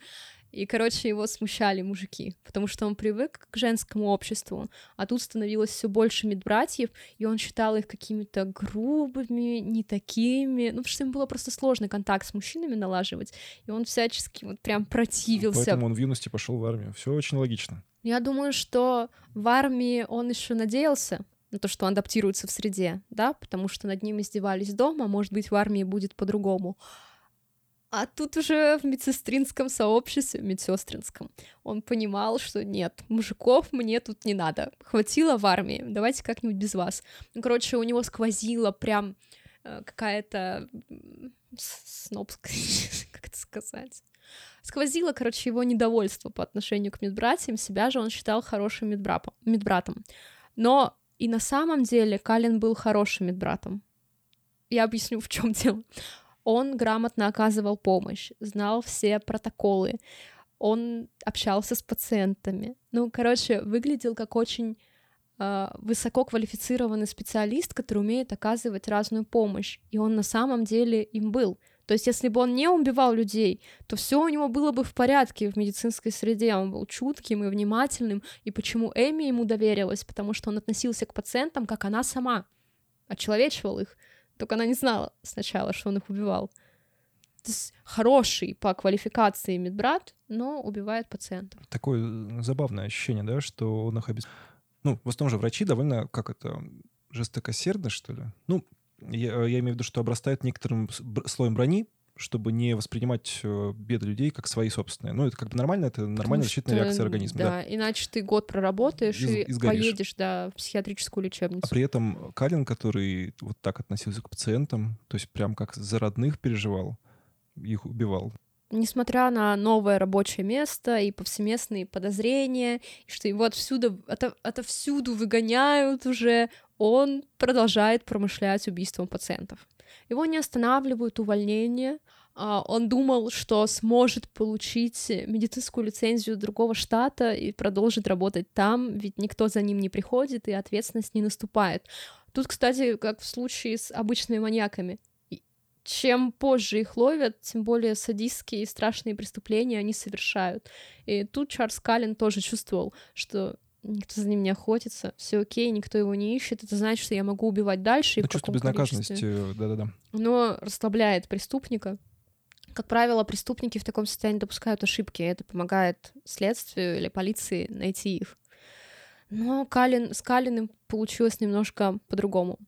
И, короче, его смущали мужики, потому что он привык к женскому обществу, а тут становилось все больше медбратьев, и он считал их какими-то грубыми, не такими, ну, потому что ему было просто сложно контакт с мужчинами налаживать, и он всячески вот прям противился. Поэтому он в юности пошел в армию. Все очень логично. Я думаю, что в армии он еще надеялся на то, что он адаптируется в среде, да, потому что над ним издевались дома, может быть, в армии будет по-другому. А тут уже в медсестринском сообществе, медсестринском, он понимал, что нет, мужиков мне тут не надо. Хватило в армии, давайте как-нибудь без вас. Ну, короче, у него сквозило прям э, какая-то снобская, как это сказать, сквозило, короче, его недовольство по отношению к медбратьям, себя же он считал хорошим медбратом. медбратом. Но и на самом деле Калин был хорошим медбратом. Я объясню, в чем дело. Он грамотно оказывал помощь, знал все протоколы, он общался с пациентами. Ну, короче, выглядел как очень э, высококвалифицированный специалист, который умеет оказывать разную помощь. И он на самом деле им был. То есть, если бы он не убивал людей, то все у него было бы в порядке в медицинской среде. Он был чутким и внимательным. И почему Эми ему доверилась? Потому что он относился к пациентам, как она сама, очеловечивал их. Только она не знала сначала, что он их убивал. То есть хороший по квалификации медбрат, но убивает пациентов. Такое э, забавное ощущение, да, что он их обез... Ну, в основном же врачи довольно, как это, жестокосердно, что ли? Ну, я, я имею в виду, что обрастают некоторым слоем брони, чтобы не воспринимать э, беды людей как свои собственные. Ну, это как бы нормально, это нормальная защитная реакция организма. Да, да, иначе ты год проработаешь и, и поедешь да, в психиатрическую лечебницу. А при этом Калин, который вот так относился к пациентам, то есть прям как за родных переживал, их убивал. Несмотря на новое рабочее место и повсеместные подозрения, и что его отсюда, это, отовсюду выгоняют уже, он продолжает промышлять убийством пациентов. Его не останавливают увольнения. А, он думал, что сможет получить медицинскую лицензию другого штата и продолжит работать там, ведь никто за ним не приходит и ответственность не наступает. Тут, кстати, как в случае с обычными маньяками. Чем позже их ловят, тем более садистские и страшные преступления они совершают. И тут Чарльз Каллен тоже чувствовал, что никто за ним не охотится, все окей, никто его не ищет, это значит, что я могу убивать дальше. Это чувство безнаказанности, да-да-да. Но расслабляет преступника. Как правило, преступники в таком состоянии допускают ошибки, это помогает следствию или полиции найти их. Но Калин, с Калиным получилось немножко по-другому.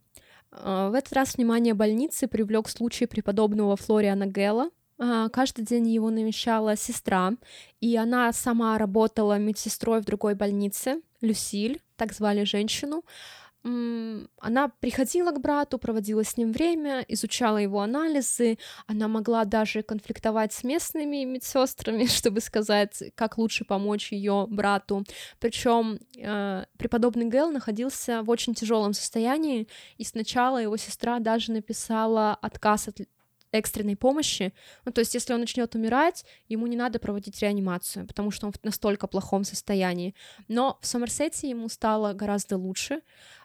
А, в этот раз внимание больницы привлек случай преподобного Флориана Гелла, каждый день его навещала сестра, и она сама работала медсестрой в другой больнице, Люсиль, так звали женщину. Она приходила к брату, проводила с ним время, изучала его анализы, она могла даже конфликтовать с местными медсестрами, чтобы сказать, как лучше помочь ее брату. Причем э, преподобный Гэл находился в очень тяжелом состоянии, и сначала его сестра даже написала отказ от экстренной помощи. Ну, то есть, если он начнет умирать, ему не надо проводить реанимацию, потому что он в настолько плохом состоянии. Но в Сомерсете ему стало гораздо лучше,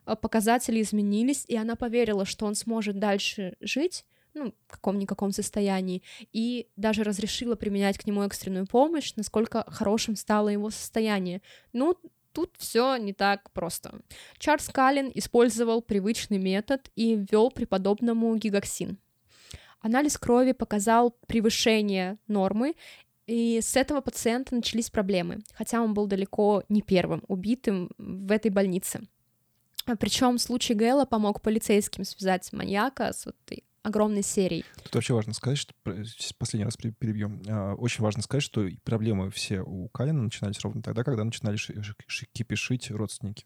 э, показатели изменились, и она поверила, что он сможет дальше жить, ну, в каком-никаком состоянии, и даже разрешила применять к нему экстренную помощь, насколько хорошим стало его состояние. Ну, тут все не так просто. Чарльз Каллен использовал привычный метод и ввел преподобному гигоксин. Анализ крови показал превышение нормы, и с этого пациента начались проблемы, хотя он был далеко не первым убитым в этой больнице. Причем случай Гэла помог полицейским связать маньяка с вот этой огромной серией. Тут вообще важно сказать, что последний раз перебьем. А, очень важно сказать, что проблемы все у Калина начинались ровно тогда, когда начинали кипишить родственники.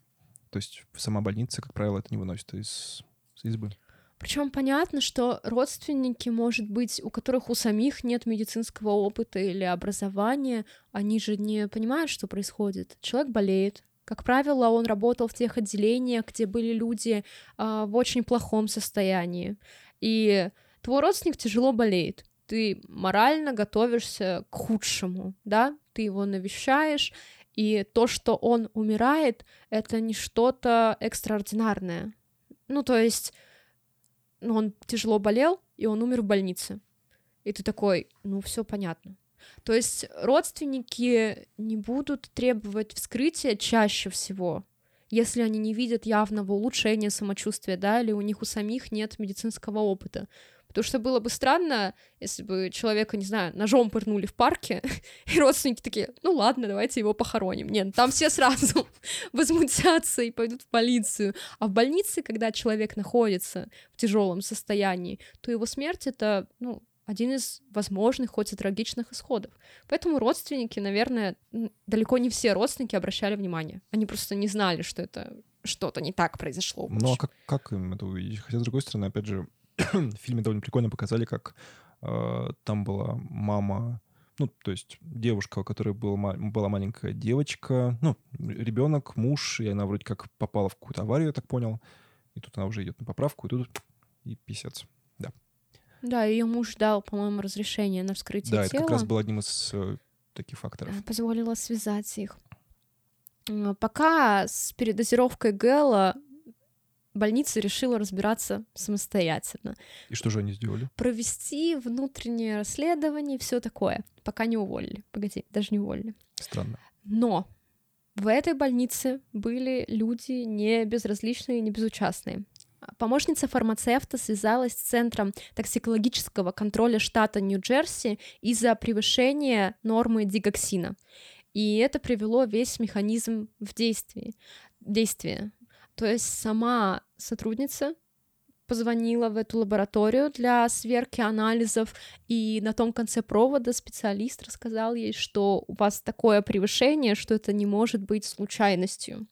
То есть сама больница, как правило, это не выносит из избы. Причем понятно, что родственники, может быть, у которых у самих нет медицинского опыта или образования, они же не понимают, что происходит. Человек болеет. Как правило, он работал в тех отделениях, где были люди э, в очень плохом состоянии. И твой родственник тяжело болеет. Ты морально готовишься к худшему, да? Ты его навещаешь, и то, что он умирает, это не что-то экстраординарное. Ну, то есть ну, он тяжело болел, и он умер в больнице. И ты такой, ну, все понятно. То есть родственники не будут требовать вскрытия чаще всего, если они не видят явного улучшения самочувствия, да, или у них у самих нет медицинского опыта. Потому что было бы странно, если бы человека, не знаю, ножом пырнули в парке, и родственники такие, ну ладно, давайте его похороним. Нет, там все сразу возмутятся и пойдут в полицию. А в больнице, когда человек находится в тяжелом состоянии, то его смерть это, ну, один из возможных, хоть и трагичных исходов. Поэтому родственники, наверное, далеко не все родственники обращали внимание. Они просто не знали, что это что-то не так произошло. Ну а как, как им это увидеть? Хотя, с другой стороны, опять же, в фильме довольно прикольно показали, как э, там была мама, ну, то есть девушка, у которой была, была маленькая девочка, ну, ребенок, муж, и она вроде как попала в какую-то аварию, я так понял. И тут она уже идет на поправку, и тут и писец. Да. Да, ее муж дал, по-моему, разрешение на вскрытие да, тела. Да, это как раз был одним из э, таких факторов. Позволила связать их. Пока с передозировкой Гэла больница решила разбираться самостоятельно. И что же они сделали? Провести внутреннее расследование и все такое. Пока не уволили. Погоди, даже не уволили. Странно. Но в этой больнице были люди не безразличные, не безучастные. Помощница фармацевта связалась с Центром токсикологического контроля штата Нью-Джерси из-за превышения нормы дигоксина. И это привело весь механизм в действие. действие. То есть сама сотрудница позвонила в эту лабораторию для сверки анализов, и на том конце провода специалист рассказал ей, что у вас такое превышение, что это не может быть случайностью.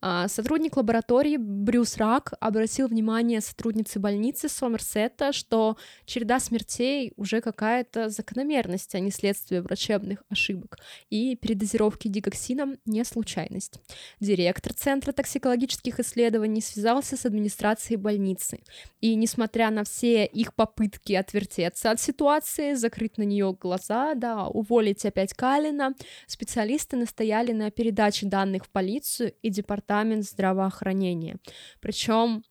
А, сотрудник лаборатории Брюс Рак обратил внимание сотрудницы больницы Сомерсета, что череда смертей уже какая-то закономерность, а не следствие врачебных ошибок, и передозировки дигоксином не случайность. Директор Центра токсикологических исследований связался с администрацией больницы, и несмотря на все их попытки отвертеться от ситуации, закрыть на нее глаза, да, уволить опять Калина, специалисты настояли на передаче данных в полицию и департамент департамент здравоохранения. Причем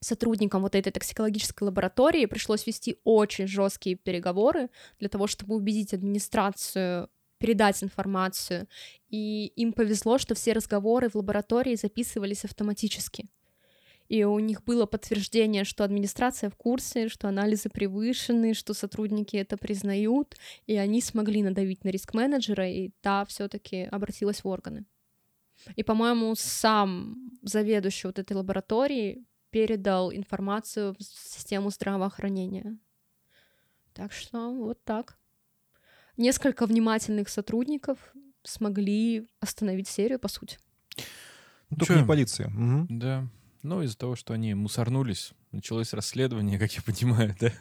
сотрудникам вот этой токсикологической лаборатории пришлось вести очень жесткие переговоры для того, чтобы убедить администрацию передать информацию. И им повезло, что все разговоры в лаборатории записывались автоматически. И у них было подтверждение, что администрация в курсе, что анализы превышены, что сотрудники это признают, и они смогли надавить на риск-менеджера, и та все-таки обратилась в органы. И, по-моему, сам заведующий вот этой лаборатории передал информацию в систему здравоохранения. Так что вот так. Несколько внимательных сотрудников смогли остановить серию, по сути. Ну, только Чё? не полиция. Угу. Да. Ну, из-за того, что они мусорнулись, началось расследование, как я понимаю, да?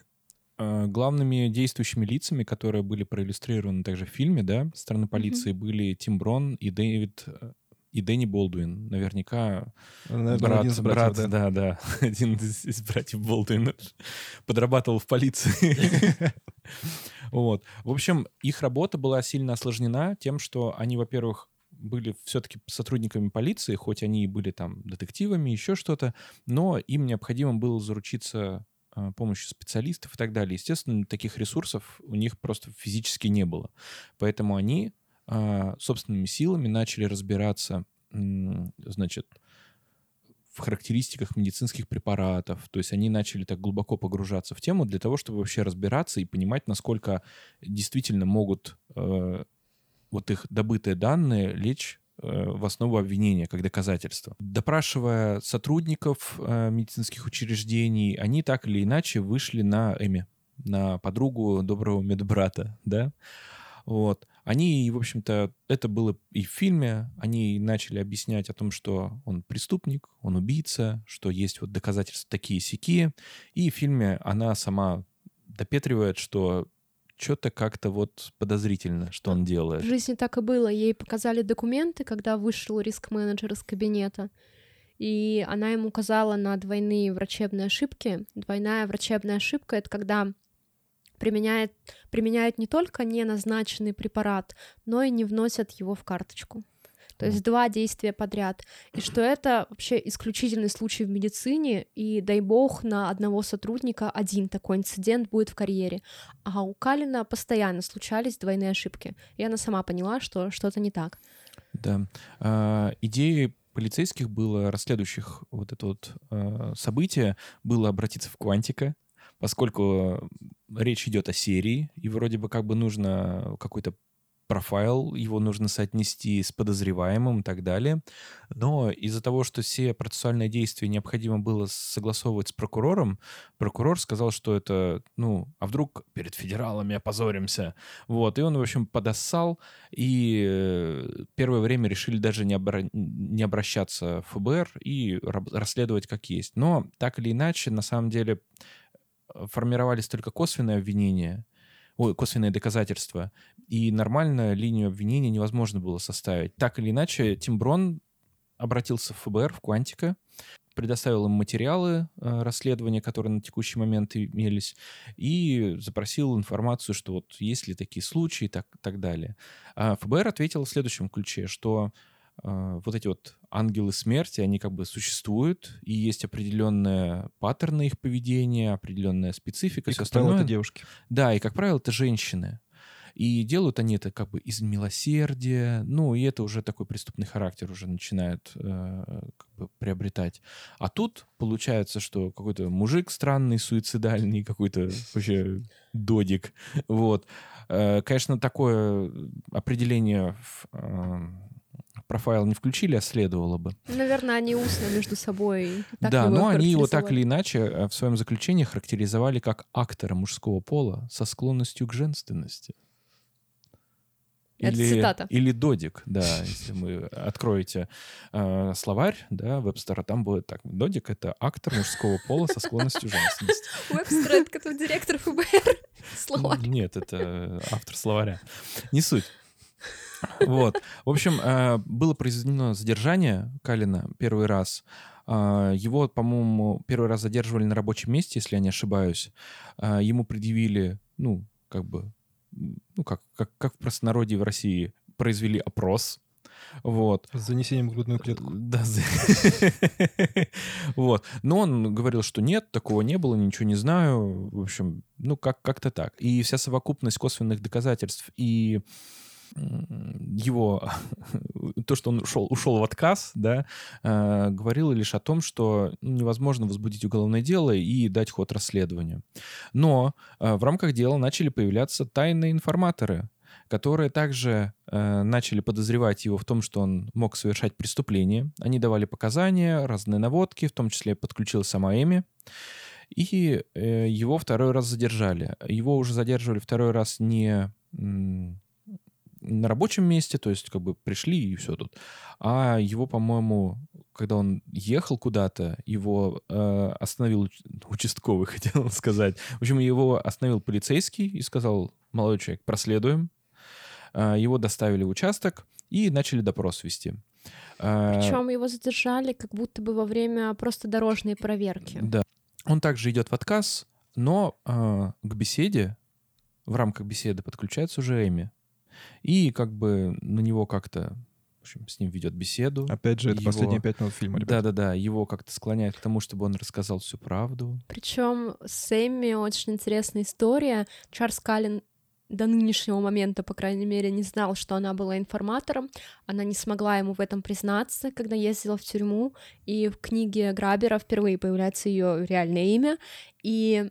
А, главными действующими лицами, которые были проиллюстрированы также в фильме, да, стороны полиции, mm-hmm. были Тим Брон и Дэвид э, и Дэнни Болдуин. Наверняка Наверное, брат, один из братьев, брат, да. да, да, один из, из братьев Болдуина подрабатывал в полиции. Вот. В общем, их работа была сильно осложнена тем, что они, во-первых, были все-таки сотрудниками полиции, хоть они и были там детективами, еще что-то, но им необходимо было заручиться а, помощью специалистов и так далее. Естественно, таких ресурсов у них просто физически не было. Поэтому они собственными силами начали разбираться, значит, в характеристиках медицинских препаратов. То есть они начали так глубоко погружаться в тему для того, чтобы вообще разбираться и понимать, насколько действительно могут э, вот их добытые данные лечь э, в основу обвинения как доказательство. Допрашивая сотрудников э, медицинских учреждений, они так или иначе вышли на Эми, на подругу доброго медбрата, да, вот. Они, в общем-то, это было и в фильме, они начали объяснять о том, что он преступник, он убийца, что есть вот доказательства такие сики. И в фильме она сама допетривает, что что-то как-то вот подозрительно, что он делает. В жизни так и было. Ей показали документы, когда вышел риск-менеджер из кабинета, и она ему указала на двойные врачебные ошибки. Двойная врачебная ошибка — это когда применяет, применяют не только неназначенный препарат, но и не вносят его в карточку. То есть два действия подряд. И что это вообще исключительный случай в медицине, и дай бог на одного сотрудника один такой инцидент будет в карьере. А у Калина постоянно случались двойные ошибки. И она сама поняла, что что-то не так. Да. А, идеей полицейских было, расследующих вот это вот э, событие, было обратиться в Квантика, поскольку речь идет о серии, и вроде бы как бы нужно какой-то профайл, его нужно соотнести с подозреваемым и так далее. Но из-за того, что все процессуальные действия необходимо было согласовывать с прокурором, прокурор сказал, что это, ну, а вдруг перед федералами опозоримся. Вот, и он, в общем, подоссал, и э, первое время решили даже не, обра... не обращаться в ФБР и расследовать как есть. Но так или иначе, на самом деле, формировались только косвенные обвинения, ой, косвенные доказательства, и нормально линию обвинения невозможно было составить. Так или иначе, Тим Брон обратился в ФБР, в Квантика, предоставил им материалы э, расследования, которые на текущий момент имелись, и запросил информацию, что вот есть ли такие случаи и так, так далее. А ФБР ответил в следующем ключе, что вот эти вот ангелы смерти, они как бы существуют, и есть определенные паттерны их поведения, определенная специфика. И, как остальное. правило, это девушки. Да, и, как правило, это женщины. И делают они это как бы из милосердия, ну, и это уже такой преступный характер уже начинает э, как бы приобретать. А тут получается, что какой-то мужик странный, суицидальный, какой-то вообще додик, вот. Э, конечно, такое определение в, э, профайл не включили, а следовало бы. Наверное, они устно между собой. да, но они его так или иначе э, в своем заключении характеризовали как актора мужского пола со склонностью к женственности. Или, Это цитата. Или додик, да, если вы откроете э, словарь, да, Вебстера, там будет так. Додик — это актор мужского пола со склонностью женственности. Вебстер — это директор ФБР. Словарь. Нет, это автор словаря. Не суть. Вот. В общем, э, было произведено задержание Каллена первый раз. Э, его, по-моему, первый раз задерживали на рабочем месте, если я не ошибаюсь. Э, ему предъявили, ну, как бы ну, как, как, как в простонародье в России, произвели опрос, вот. С занесением в грудную клетку. Да. Вот. Но он говорил, что нет, такого не было, ничего не знаю. В общем, ну, как- как-то так. И вся совокупность косвенных доказательств и его, то, что он ушел, ушел в отказ, да, э, говорило лишь о том, что невозможно возбудить уголовное дело и дать ход расследованию. Но э, в рамках дела начали появляться тайные информаторы, которые также э, начали подозревать его в том, что он мог совершать преступление. Они давали показания, разные наводки, в том числе подключилась сама Эми. И э, его второй раз задержали. Его уже задерживали второй раз не на рабочем месте, то есть как бы пришли и все тут. А его, по-моему, когда он ехал куда-то, его э, остановил участковый, хотел сказать. В общем, его остановил полицейский и сказал, молодой человек, проследуем. Э, его доставили в участок и начали допрос вести. Э, Причем его задержали как будто бы во время просто дорожной проверки. Да. Он также идет в отказ, но э, к беседе, в рамках беседы подключается уже Эми. И как бы на него как-то в общем, с ним ведет беседу. Опять же, это его... последние пять минут фильма, Да-да-да, его как-то склоняет к тому, чтобы он рассказал всю правду. Причем с Эмми очень интересная история. Чарльз Каллен до нынешнего момента, по крайней мере, не знал, что она была информатором. Она не смогла ему в этом признаться, когда ездила в тюрьму. И в книге Грабера впервые появляется ее реальное имя. И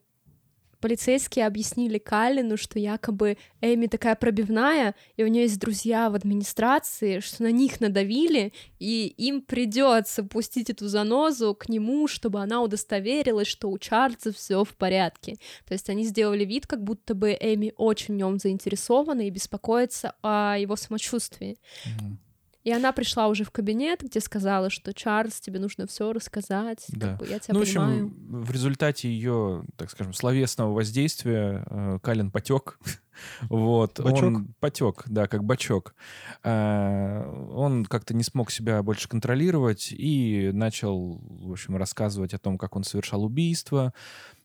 полицейские объяснили Калину, что якобы Эми такая пробивная, и у нее есть друзья в администрации, что на них надавили, и им придется пустить эту занозу к нему, чтобы она удостоверилась, что у Чарльза все в порядке. То есть они сделали вид, как будто бы Эми очень в нем заинтересована и беспокоится о его самочувствии. Mm-hmm. И она пришла уже в кабинет, где сказала, что Чарльз, тебе нужно все рассказать. Да. Как бы, я тебя ну, понимаю. в общем, в результате ее, так скажем, словесного воздействия э, Калин потек. вот, бачок? он потек, да, как бачок. Э, он как-то не смог себя больше контролировать и начал, в общем, рассказывать о том, как он совершал убийство,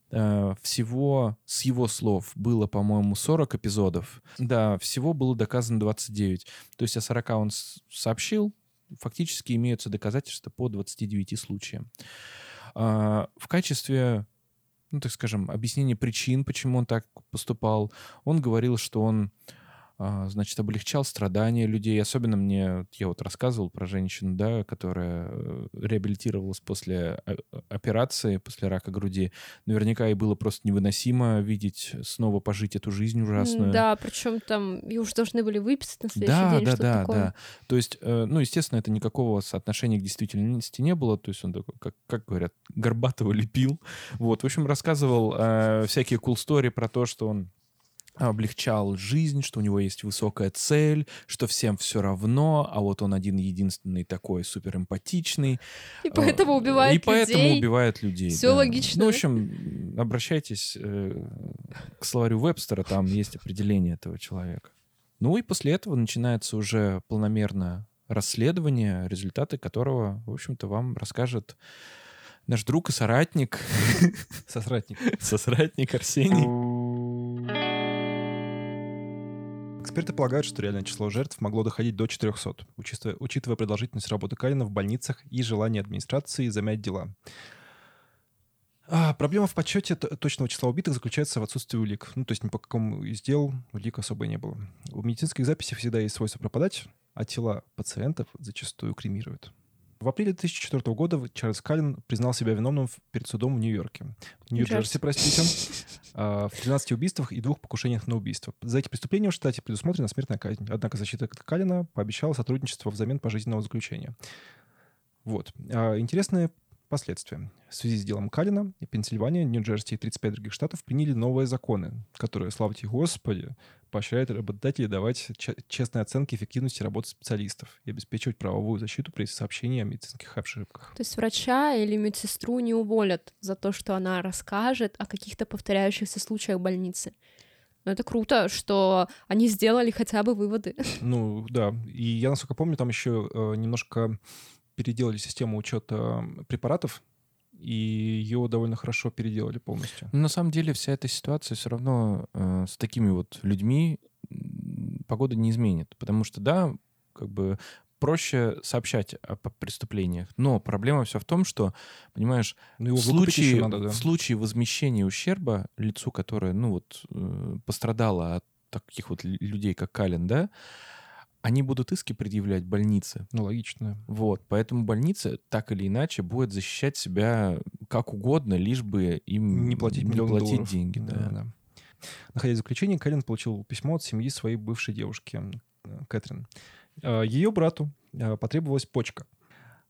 всего, с его слов, было, по-моему, 40 эпизодов. Да, всего было доказано 29. То есть о 40 он сообщил, фактически имеются доказательства по 29 случаям. А, в качестве, ну, так скажем, объяснения причин, почему он так поступал, он говорил, что он значит, облегчал страдания людей. Особенно мне, я вот рассказывал про женщину, да, которая э, реабилитировалась после операции, после рака груди. Наверняка ей было просто невыносимо видеть, снова пожить эту жизнь ужасную. Да, причем там ее уже должны были выписать на следующий да, день, да, да, такое. да. То есть, э, ну, естественно, это никакого соотношения к действительности не было. То есть он такой, как, как говорят, Горбатого лепил. Вот, в общем, рассказывал э, всякие cool story про то, что он облегчал жизнь, что у него есть высокая цель, что всем все равно, а вот он один единственный такой супер эмпатичный. И поэтому убивает И поэтому людей. убивает людей. Всё да. логично. Ну, в общем, обращайтесь э, к словарю Вебстера, там есть определение этого человека. Ну и после этого начинается уже полномерное расследование, результаты которого, в общем-то, вам расскажет наш друг и соратник, Сосратник. сосратник Арсений. Эксперты полагают, что реальное число жертв могло доходить до 400, учитывая, учитывая продолжительность работы Калина в больницах и желание администрации замять дела. А, проблема в подсчете точного числа убитых заключается в отсутствии улик. Ну, то есть ни по какому из дел улик особо не было. У медицинских записей всегда есть свойство пропадать, а тела пациентов зачастую кремируют. В апреле 2004 года Чарльз Каллен признал себя виновным в- перед судом в Нью-Йорке. Нью-Джерси, Нью-Джерси. простите. а, в 13 убийствах и двух покушениях на убийство. За эти преступления в штате предусмотрена смертная казнь. Однако защита Каллена пообещала сотрудничество взамен пожизненного заключения. Вот. А, Интересные последствия. В связи с делом Каллена Пенсильвания, Нью-Джерси и 35 других штатов приняли новые законы, которые, слава тебе Господи, поощряют работодателей давать че- честные оценки эффективности работы специалистов и обеспечивать правовую защиту при сообщении о медицинских ошибках. То есть врача или медсестру не уволят за то, что она расскажет о каких-то повторяющихся случаях больницы. Но это круто, что они сделали хотя бы выводы. Ну, да. И я, насколько помню, там еще э, немножко переделали систему учета препаратов, и ее довольно хорошо переделали полностью. Ну, На самом деле вся эта ситуация все равно э, с такими вот людьми погода не изменит. Потому что, да, как бы проще сообщать о преступлениях. Но проблема все в том, что, понимаешь, Ну, в случае, надо, да. в случае возмещения ущерба лицу, которое, ну вот, э, пострадало от таких вот лю- людей, как Калин, да, они будут иски предъявлять больнице. Ну, логично. Вот, поэтому больница так или иначе будет защищать себя как угодно, лишь бы им Не платить не платить долларов. деньги. Да. да. Находясь в заключении, Кэлен получил письмо от семьи своей бывшей девушки, э, Кэтрин. Э, Ее брату э, потребовалась почка.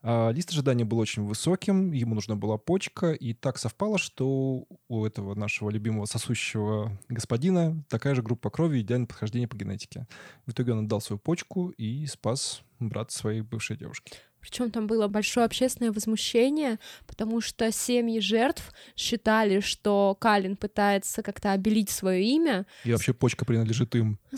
А, Лист ожидания был очень высоким, ему нужна была почка, и так совпало, что у этого нашего любимого сосущего господина такая же группа крови идеальное подхождение по генетике. В итоге он отдал свою почку и спас брат своей бывшей девушки. Причем там было большое общественное возмущение, потому что семьи жертв считали, что Калин пытается как-то обелить свое имя, И вообще почка принадлежит им.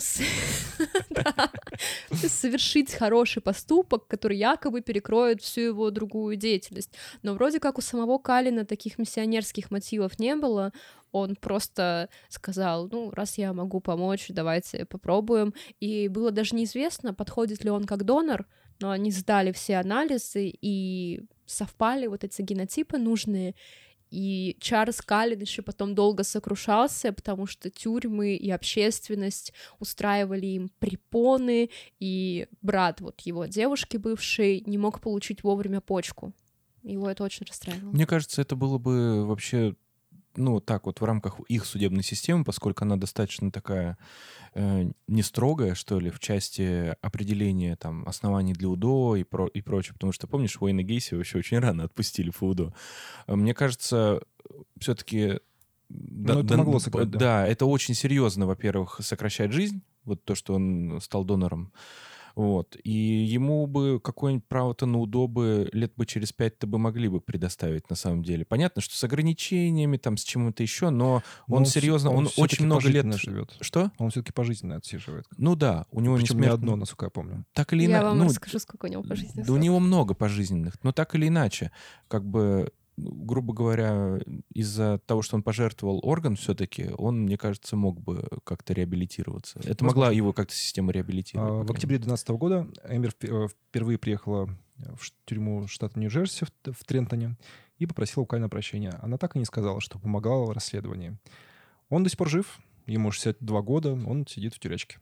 совершить хороший поступок, который якобы перекроет всю его другую деятельность. Но вроде как у самого Калина таких миссионерских мотивов не было. Он просто сказал, ну, раз я могу помочь, давайте попробуем. И было даже неизвестно, подходит ли он как донор, но они сдали все анализы, и совпали вот эти генотипы нужные. И Чарльз Каллен еще потом долго сокрушался, потому что тюрьмы и общественность устраивали им препоны, и брат вот его девушки бывшей не мог получить вовремя почку. Его это очень расстраивало. Мне кажется, это было бы вообще, ну, так вот в рамках их судебной системы, поскольку она достаточно такая э, не строгая, что ли, в части определения там оснований для УДО и, про, и прочее. Потому что, помнишь, Уэйна Гейси вообще очень рано отпустили по УДО. А Мне кажется, все-таки... Ну, это могло сыграть, да. Да, это очень серьезно, во-первых, сокращает жизнь, вот то, что он стал донором. Вот. И ему бы какое-нибудь право-то на удобы лет бы через пять-то бы могли бы предоставить на самом деле. Понятно, что с ограничениями, там, с чем-то еще, но Но он вс- серьезно, он, всё-таки очень много лет... живет. Что? Он все-таки пожизненно отсиживает. Ну да, у него Причем не не смертно- одно, насколько я помню. Так или Я иначе... вам ну, расскажу, сколько у него пожизненных да у него много пожизненных, но так или иначе, как бы, ну, грубо говоря, из-за того, что он пожертвовал орган все-таки, он, мне кажется, мог бы как-то реабилитироваться. Это могла Возможно. его как-то система реабилитировать. А, В октябре 2012 года Эмбер э, впервые приехала в тюрьму штата Нью-Джерси в Трентоне и попросила у Калина прощения. Она так и не сказала, что помогала в расследовании. Он до сих пор жив, ему 62 года, он сидит в тюрячке.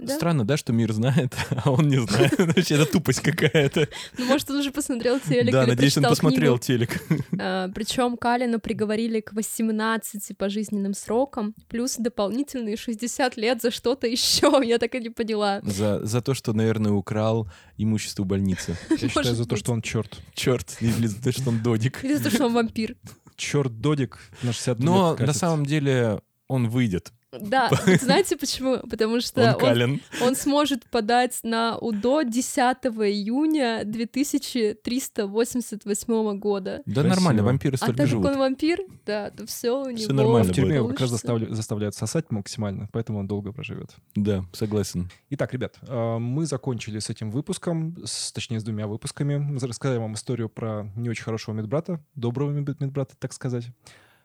Да? Странно, да, что мир знает, а он не знает. Вообще, это тупость какая-то. Ну, может, он уже посмотрел телек Да, надеюсь, он посмотрел телек. А, Причем Калину приговорили к 18 пожизненным срокам, плюс дополнительные 60 лет за что-то еще. Я так и не поняла. За, за то, что, наверное, украл имущество больницы. Я считаю, Может за то, что он черт. Черт, или за то, что он додик. Или за то, что он вампир. Черт Додик на 60 Но на самом деле он выйдет. Да, вот знаете почему? Потому что Он он, он сможет подать на УДО 10 июня 2388 года. Да Красиво. нормально, вампиры А столько так как живут. он вампир, да, то все у него Всё нормально В тюрьме его как раз заставля- заставляют сосать максимально, поэтому он долго проживет. Да, согласен. Итак, ребят, э, мы закончили с этим выпуском, с- точнее, с двумя выпусками. Мы рассказали вам историю про не очень хорошего медбрата, доброго мед- медбрата, так сказать.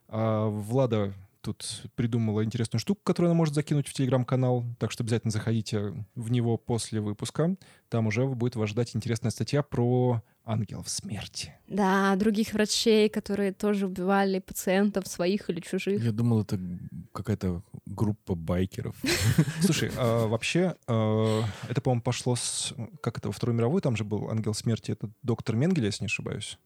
А Влада тут придумала интересную штуку, которую она может закинуть в телеграм-канал, так что обязательно заходите в него после выпуска. Там уже будет вас ждать интересная статья про ангелов смерти. Да, других врачей, которые тоже убивали пациентов своих или чужих. Я думал, это какая-то группа байкеров. Слушай, а вообще, э, это, по-моему, пошло с... Как это, во Второй мировой там же был ангел смерти, это доктор Менгель, если не ошибаюсь.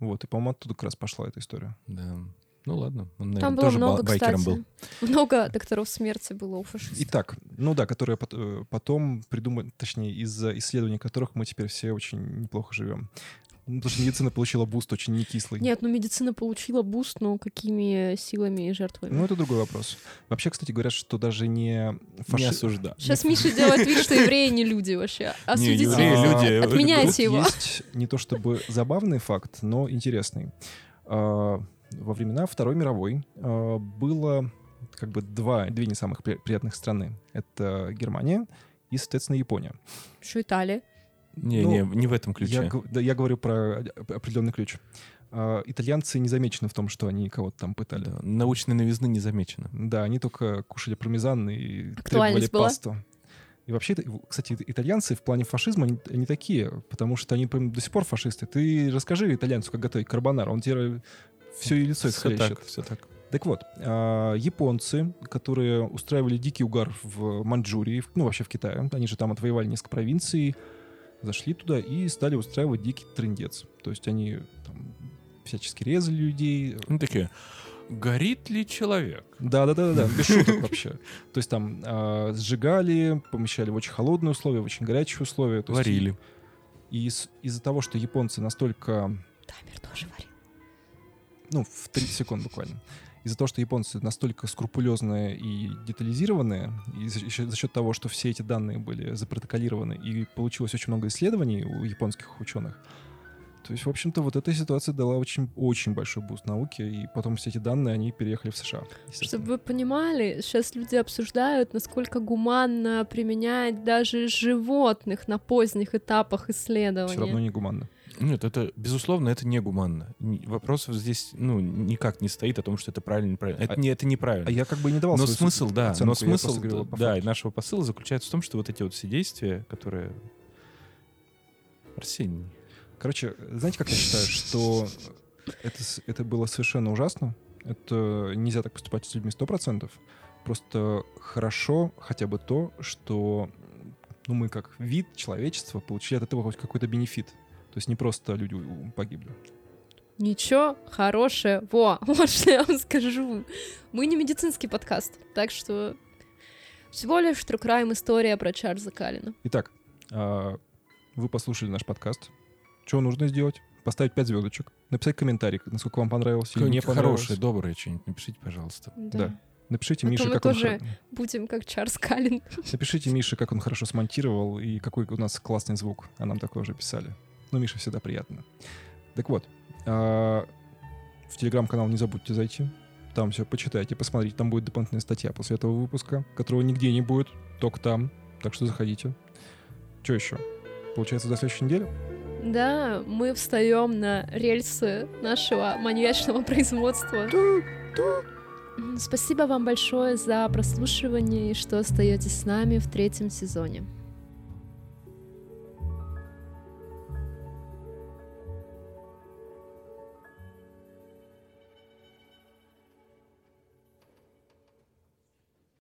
Вот, и, по-моему, оттуда как раз пошла эта история. Да. Ну ладно, он, наверное, Там было тоже много, ба- байкером кстати. был. Много докторов смерти было у фашистов. Итак, ну да, которые э, потом придумали, точнее, из-за исследований которых мы теперь все очень неплохо живем. Ну, Потому что медицина получила boost очень не кислый. Нет, ну медицина получила boost, но какими силами и жертвами? Ну, это другой вопрос. Вообще, кстати, говорят, что даже не Не фаши... осуждаю. Сейчас Миша делает вид, что евреи не люди вообще. Осудите. евреи А, люди, Отменяйте Тут его. есть не то чтобы забавный факт, но интересный. Во времена Второй мировой а, было как бы два, две не самых при- приятных страны. Это Германия и, соответственно, Япония. Что Италия? Не, Ну, не, не в этом Я, ключе. г- да, я говорю про оп- определенный ключ. А, Итальянцы не замечены в том, что они кого-то там пытали. Да, Научной новизны не замечено. Да, они только кушали пармезан и требовали была? пасту. И вообще, кстати, итальянцы в плане фашизма, они, они такие, потому что они прям до сих пор фашисты. Ты расскажи итальянцу, как готовить карбонару, он тебе все лицо Все так, все так. Так вот, а, японцы, которые устраивали дикий угар в Маньчжурии, ну, вообще в Китае, они же там отвоевали несколько провинций, зашли туда и стали устраивать дикий трындец. То есть они там всячески резали людей. Ну такие, горит ли человек? Да-да-да-да, без шуток вообще. То есть там а, сжигали, помещали в очень холодные условия, в очень горячие условия. Есть Варили. И из- из-за того, что японцы настолько Дамер тоже варил. Ну, в 30 секунд буквально. Из-за того, что японцы настолько скрупулезные и детализированные, и за, еще за счет того, что все эти данные были запротоколированы, и получилось очень много исследований у японских ученых, то есть, в общем-то, вот эта ситуация дала очень, очень большой boost науке, и потом все эти данные, они переехали в США. Чтобы вы понимали, сейчас люди обсуждают, насколько гуманно применять даже животных на поздних этапах исследования. Все равно не гуманно. Нет, это, безусловно, это негуманно. Н- Вопрос здесь, ну, никак не стоит о том, что это правильно, неправильно. Это, А- не, это неправильно. А я как бы не давал но смысл, да, оценку, но смысл, говорил да, и нашего посыла заключается в том, что вот эти вот все действия, которые... Арсений. Короче, знаете, как я считаю, что это, это было совершенно ужасно. Это нельзя так поступать с людьми сто процентов. Просто хорошо хотя бы то, что ну, мы как вид человечества получили от этого хоть какой-то бенефит. То есть не просто люди погибли. Ничего хорошее. Во, вот что я вам скажу. Мы не медицинский подкаст, так что всего лишь True Crime история про Чарльза Калина. Итак, а, вы послушали наш подкаст. Что нужно сделать? Поставить 5 звездочек, написать комментарий, насколько вам понравилось или не понравилось. хорошее, доброе что-нибудь напишите, пожалуйста. Да. Напишите А Мише, мы как он тоже Будем как Чарльз Калин. Напишите Мише, как он хорошо смонтировал и какой у нас классный звук. А нам такое уже писали. Ну, Миша всегда приятно. Так вот, а, в телеграм-канал не забудьте зайти. Там все почитайте, посмотрите. Там будет дополнительная статья после этого выпуска, которого нигде не будет, только там. Так что заходите. Что еще? Получается, до следующей недели? Да, мы встаем на рельсы нашего маньячного производства. Спасибо вам большое за прослушивание и что остаетесь с нами в третьем сезоне.